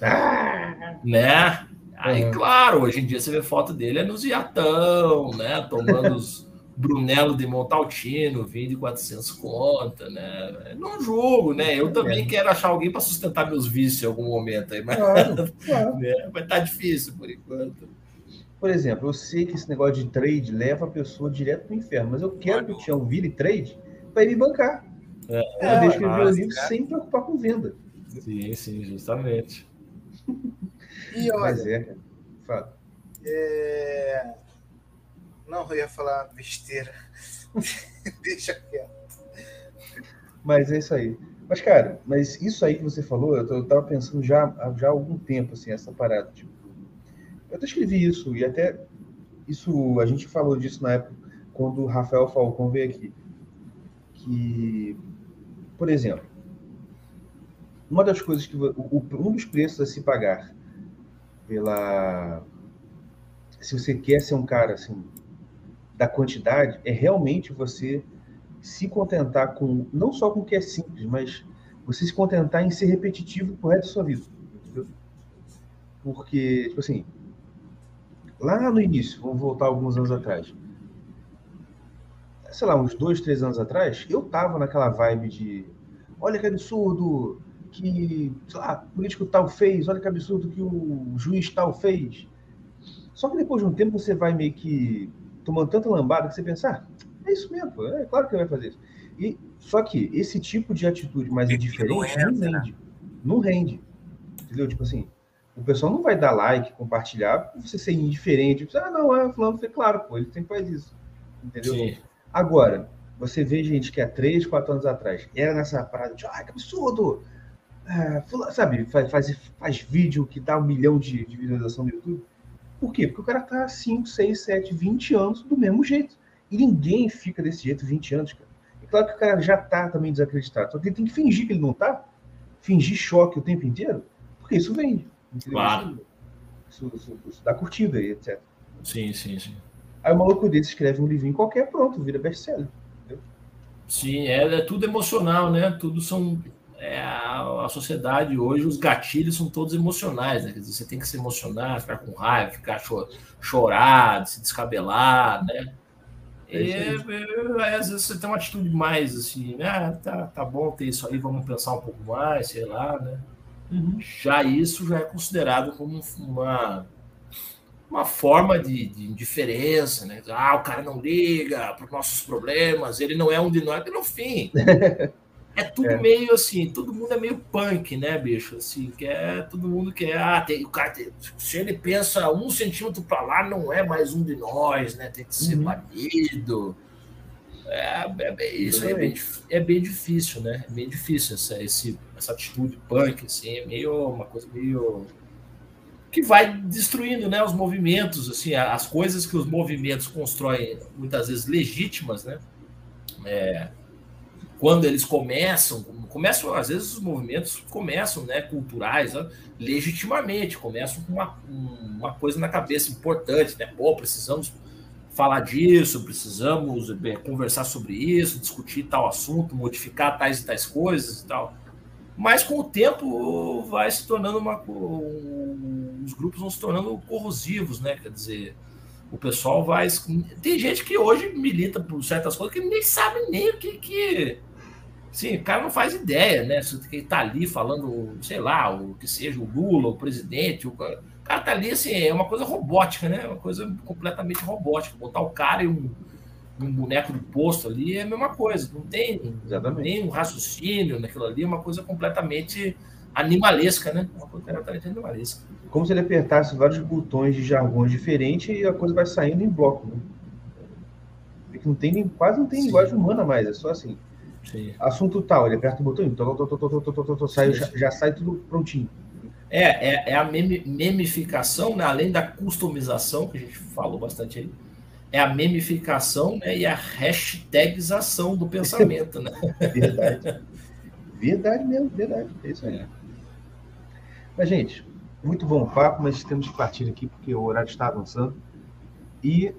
Ah, né? Aí, Uhum. claro, hoje em dia você vê foto dele é nos iatão, né? Tomando os Brunello de Montaltino, vinho de 400 conta, né? Não julgo, né? Eu também É. quero achar alguém para sustentar meus vícios em algum momento aí, mas claro, claro. né, vai estar difícil por enquanto. Por exemplo, eu sei que esse negócio de trade leva a pessoa direto pro inferno, mas eu quero que o Tião vire trade para ele me bancar. É. Pra eu escrever o mas, livro cara. sem me preocupar com venda. Sim, sim, justamente. E olha, Mas é, é... não, eu ia falar besteira. Deixa quieto. Mas é isso aí. Mas, cara, mas isso aí que você falou, eu, tô- eu tava pensando já, já há algum tempo, assim, essa parada. Tipo, eu até escrevi isso, e até isso, a gente falou disso na época, quando o Rafael Falcão veio aqui. Que por exemplo, uma das coisas que um dos preços a se pagar pela se você quer ser um cara assim da quantidade é realmente você se contentar com não só com o que é simples, mas você se contentar em ser repetitivo pro resto da sua vida, entendeu? Porque tipo assim, lá no início, vamos voltar alguns anos atrás, sei lá, uns dois, três anos atrás, eu tava naquela vibe de olha que absurdo que, sei lá, político tal fez, olha que absurdo que o juiz tal fez. Só que depois de um tempo você vai meio que tomando tanta lambada que você pensa, ah, é isso mesmo, pô, é claro que vai fazer isso. E, só que esse tipo de atitude mais indiferente não né? rende. Não rende. Entendeu? Tipo assim, o pessoal não vai dar like, compartilhar, você ser indiferente. Tipo, ah, não, é fulano, foi claro, pô, ele sempre faz isso. Entendeu? Sim. Agora, você vê gente que há 3, 4 anos atrás era nessa parada de, ah, que absurdo! Ah, fula- sabe, faz, faz, faz vídeo que dá um milhão de, de visualização no YouTube. Por quê? Porque o cara tá 5, 6, 7, 20 anos do mesmo jeito. E ninguém fica desse jeito 20 anos, cara. É claro que o cara já tá também desacreditado. Só que ele tem que fingir que ele não tá, fingir choque o tempo inteiro, porque isso vende. entendeu? Claro. Isso, isso- isso dá curtida e etc. Sim, sim, sim. Aí o maluco desse escreve um livrinho qualquer, pronto, vira best-seller. Sim, é, é tudo emocional, né? Tudo são. É, a, a sociedade hoje, os gatilhos são todos emocionais, né? Quer dizer, você tem que se emocionar, ficar com raiva, ficar cho chorar, se descabelar, né? É E, isso é, às vezes você tem uma atitude mais assim, né? Ah, tá, tá bom ter isso aí, vamos pensar um pouco mais, sei lá, né? Já isso já é considerado como uma, uma forma de, de indiferença, né? Ah, o cara não liga para os nossos problemas, ele não é um de nós, no fim. É tudo É. meio assim, todo mundo é meio punk, né, bicho? Assim, que é, todo mundo quer. Ah, tem, o cara tem- se ele pensa um centímetro para lá, não é mais um de nós, né? Tem que ser Uhum. banido. É, é bem- isso é bem, é bem difícil, né? É bem difícil essa, esse, essa atitude punk, assim, é meio uma coisa meio que vai destruindo, né, os movimentos, assim, as coisas que os movimentos constroem, muitas vezes legítimas, né? É, quando eles começam, começam às vezes os movimentos começam, né, culturais, né, legitimamente, começam com uma, uma coisa na cabeça importante, né? Pô, precisamos falar disso, precisamos é, conversar sobre isso, discutir tal assunto, modificar tais e tais coisas e tal. Mas com o tempo vai se tornando uma. Os grupos vão se tornando corrosivos, né? Quer dizer, o pessoal vai. Tem gente que hoje milita por certas coisas que nem sabe nem o que. que... Sim, o cara não faz ideia, né? Se ele tá ali falando, sei lá, o que seja o Lula, o presidente, o cara o cara tá ali, assim, é uma coisa robótica, né? Uma coisa completamente robótica. Botar o cara e um, um boneco de posto ali é a mesma coisa. Não tem Exatamente. nem um raciocínio naquilo ali, é uma coisa completamente animalesca, né? Uma animalesca. Como se ele apertasse vários botões de jargões diferentes e a coisa vai saindo em bloco, né? que não tem nem, quase não tem Sim. linguagem humana mais, é só assim. Sim. Assunto tal, ele aperta o botão, então sai, já, sai tudo prontinho. É, é, é a meme, memificação, né? além da customização, que a gente falou bastante aí, é a memificação né? e a hashtagização do pensamento. Né? verdade. Verdade mesmo, verdade. É isso aí. É. Mas, gente, muito bom papo, mas temos que partir aqui porque o horário está avançando. E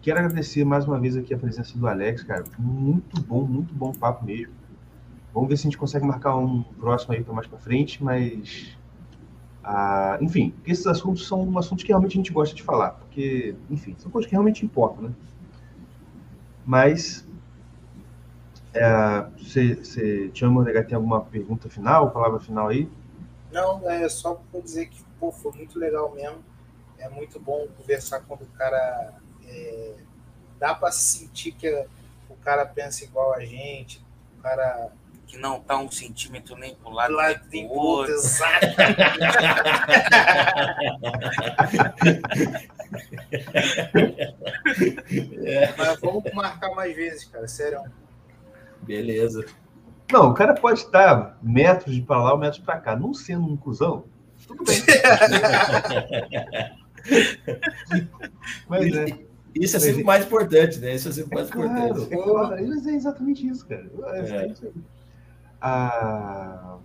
quero agradecer mais uma vez aqui a presença do Alex, cara. Muito bom, muito bom papo mesmo. Vamos ver se a gente consegue marcar um próximo aí para mais para frente, mas. ah, enfim, esses assuntos são assuntos que realmente a gente gosta de falar, porque, enfim, são coisas que realmente importam, né? Mas é, você, você, Tiago tem alguma pergunta final, palavra final aí? Não, é só para dizer que pô, foi muito legal mesmo. É muito bom conversar quando o cara. é, dá para sentir que o cara pensa igual a gente, o cara. Que não tá um centímetro nem pro lado Lá nem pro outro. exato. Mas vamos marcar mais vezes, cara, sério. Beleza. Não, o cara pode estar metros de para lá ou metros para cá, não sendo um cuzão, tudo bem. Mas é. Isso é sempre mais importante, né? Isso é sempre mais Claro, importante. é claro, é exatamente isso, cara. É, É. isso aí. Ah,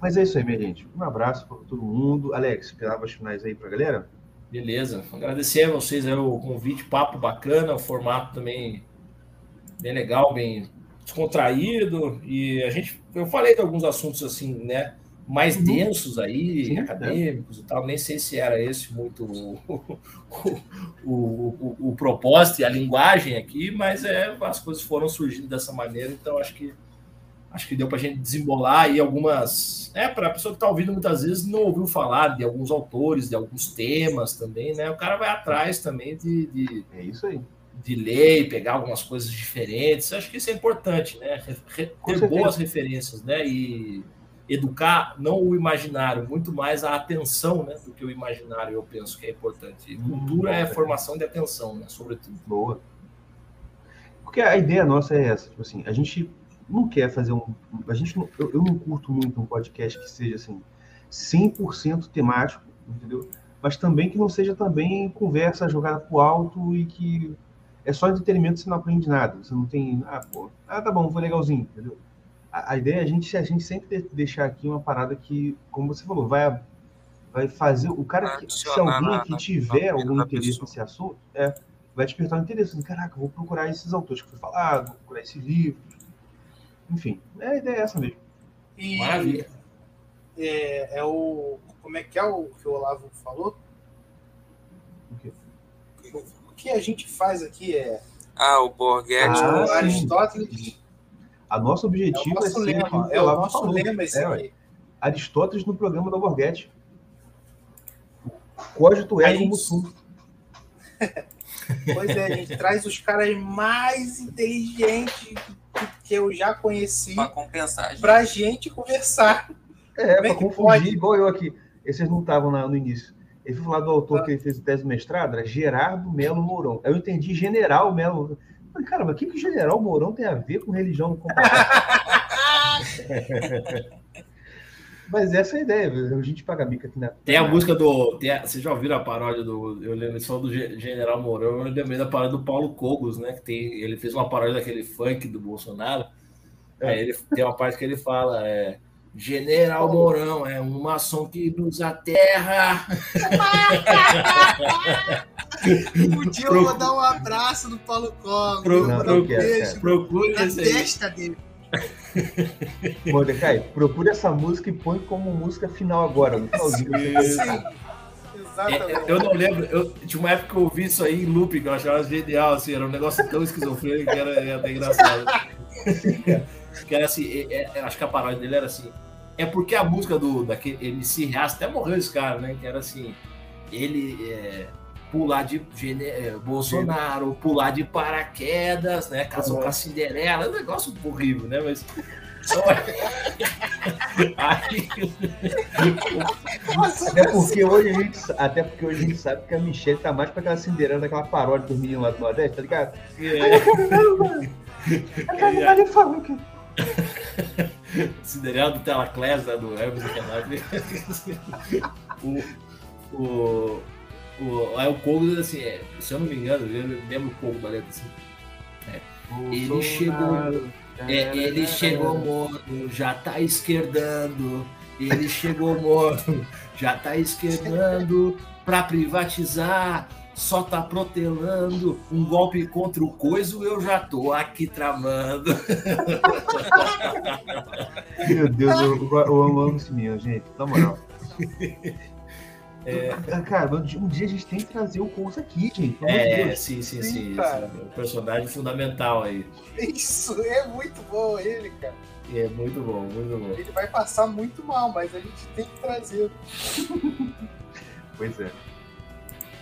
Mas é isso aí, minha gente. Um abraço para todo mundo. Alex, palavras finais aí para a galera? Beleza. Agradecer a vocês aí o convite, papo bacana, o formato também bem legal, bem descontraído. E a gente, eu falei de alguns assuntos assim, né? Mais Uhum. densos aí, Sim, acadêmicos e tal. Nem sei se era esse muito o, o, o, o- o propósito e a linguagem aqui, mas é, as coisas foram surgindo dessa maneira, então acho que acho que deu para a gente desembolar aí algumas. É, para a pessoa que está ouvindo muitas vezes não ouviu falar de alguns autores, de alguns temas também, né? O cara vai atrás também de, de, É isso aí. De ler e pegar algumas coisas diferentes. Acho que isso é importante, né? Re- Com ter certeza. boas referências, né? E educar não o imaginário, muito mais a atenção, né? Do que o imaginário, eu penso que é importante. E cultura é formação de atenção, né? Sobretudo. Boa. Porque a ideia nossa é essa, tipo assim, a gente não quer fazer um. A gente não, eu, eu não curto muito um podcast que seja assim, 100% temático, entendeu? Mas também que não seja também conversa jogada pro alto e que é só entretenimento, você não aprende nada. Você não tem. Ah, pô, ah, tá bom, foi legalzinho, entendeu? A, a ideia é a gente, a gente sempre de- deixar aqui uma parada que, como você falou, vai, vai fazer. O cara, que, se alguém aqui tiver algum interesse pessoa. nesse assunto, é, vai despertar um interesse. Assim, Caraca, vou procurar esses autores que foi falado, vou procurar esses livros. Enfim, é, a ideia é essa mesmo. E Maravilha. é, é o. Como é que é o que o Olavo falou? O quê? O que a gente faz aqui é. Ah, o Borghetti. Ah, o sim. Aristóteles. A nosso É o objetivo é, nosso ser lema. que É o nosso falou. lema esse É, aqui. Aristóteles no programa da Borghetti. Cogito é como sum. Pois é, a gente traz os caras mais inteligentes que eu já conheci Pra compensar, gente. pra gente conversar. É, é pra que confundir, pode? igual eu aqui. Esses não estavam no início. Ele foi falar do autor que ele fez o tese de mestrado, era Gerardo Melo Mourão. Aí eu entendi General Melo. Falei, cara, mas o que, que o General Mourão tem a ver com religião mas essa é a ideia, a gente paga mica aqui na. Tem a música do. Tem a- vocês já ouviram a paródia do. Eu lembro só do Ge- General Mourão, eu lembrei da paródia do Paulo Cogos, né? Que tem, ele fez uma paródia daquele funk do Bolsonaro. Aí ele tem uma parte que ele fala: é, General Mourão é um maçom que nos aterra. Podia Pro- mandar um abraço no Paulo Cogo. Pro- Não, quero, cara. Procure na testa dele. Mordecai, procure essa música e põe como música final agora, no finalzinho. É, exatamente. eu não lembro, eu, tinha uma época que eu ouvi isso aí em loop, que eu achava genial, assim, era um negócio tão esquizofrênico que era, era até engraçado. que era assim, é- é- acho que a paródia dele era assim, é porque a música do daquele MC Reaça, até morreu esse cara, né, que era assim, ele é, pular de gene- é, Bolsonaro, pular de paraquedas, né, casou com a Cinderela, é um negócio horrível, né, mas... Aí, Até porque, hoje a gente, até porque hoje a gente sabe que a Michelle tá mais pra aquela Cinderela daquela paródia dos meninos lá do Nordeste, tá ligado? é, Ele falou que. Cinderela do Telaclés, né, do Hermes o, o, o, aí o Kogo, assim, é, se eu não me engano, eu lembro o Kogo da letra assim. Ele chegou- É, ele chegou morto, já tá esquerdando. Ele chegou morto, já tá esquerdando pra privatizar. Só tá protelando um golpe contra o coiso, eu já tô aqui tramando. Meu Deus, eu, eu, eu amo esse menino, gente, na moral. Ah, Cara, um dia- a gente tem que trazer o Cous aqui, gente. Pelo É, Deus. sim, sim, Sim, sim. cara. sim. Um personagem fundamental aí. Isso é muito bom ele, cara. E é muito bom, muito bom. Ele vai passar muito mal, mas a gente tem que trazer. Pois é.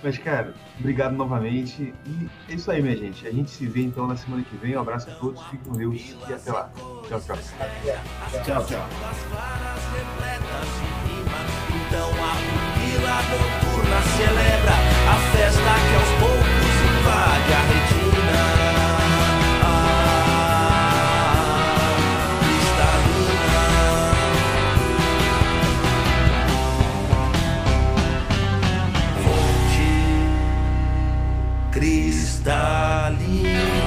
Mas, cara, obrigado novamente. E é isso aí, minha gente. A gente se vê então na semana que vem. Um abraço a todos, fiquem com Deus e até lá. Tchau, tchau. Tchau, tchau. Então. Dali.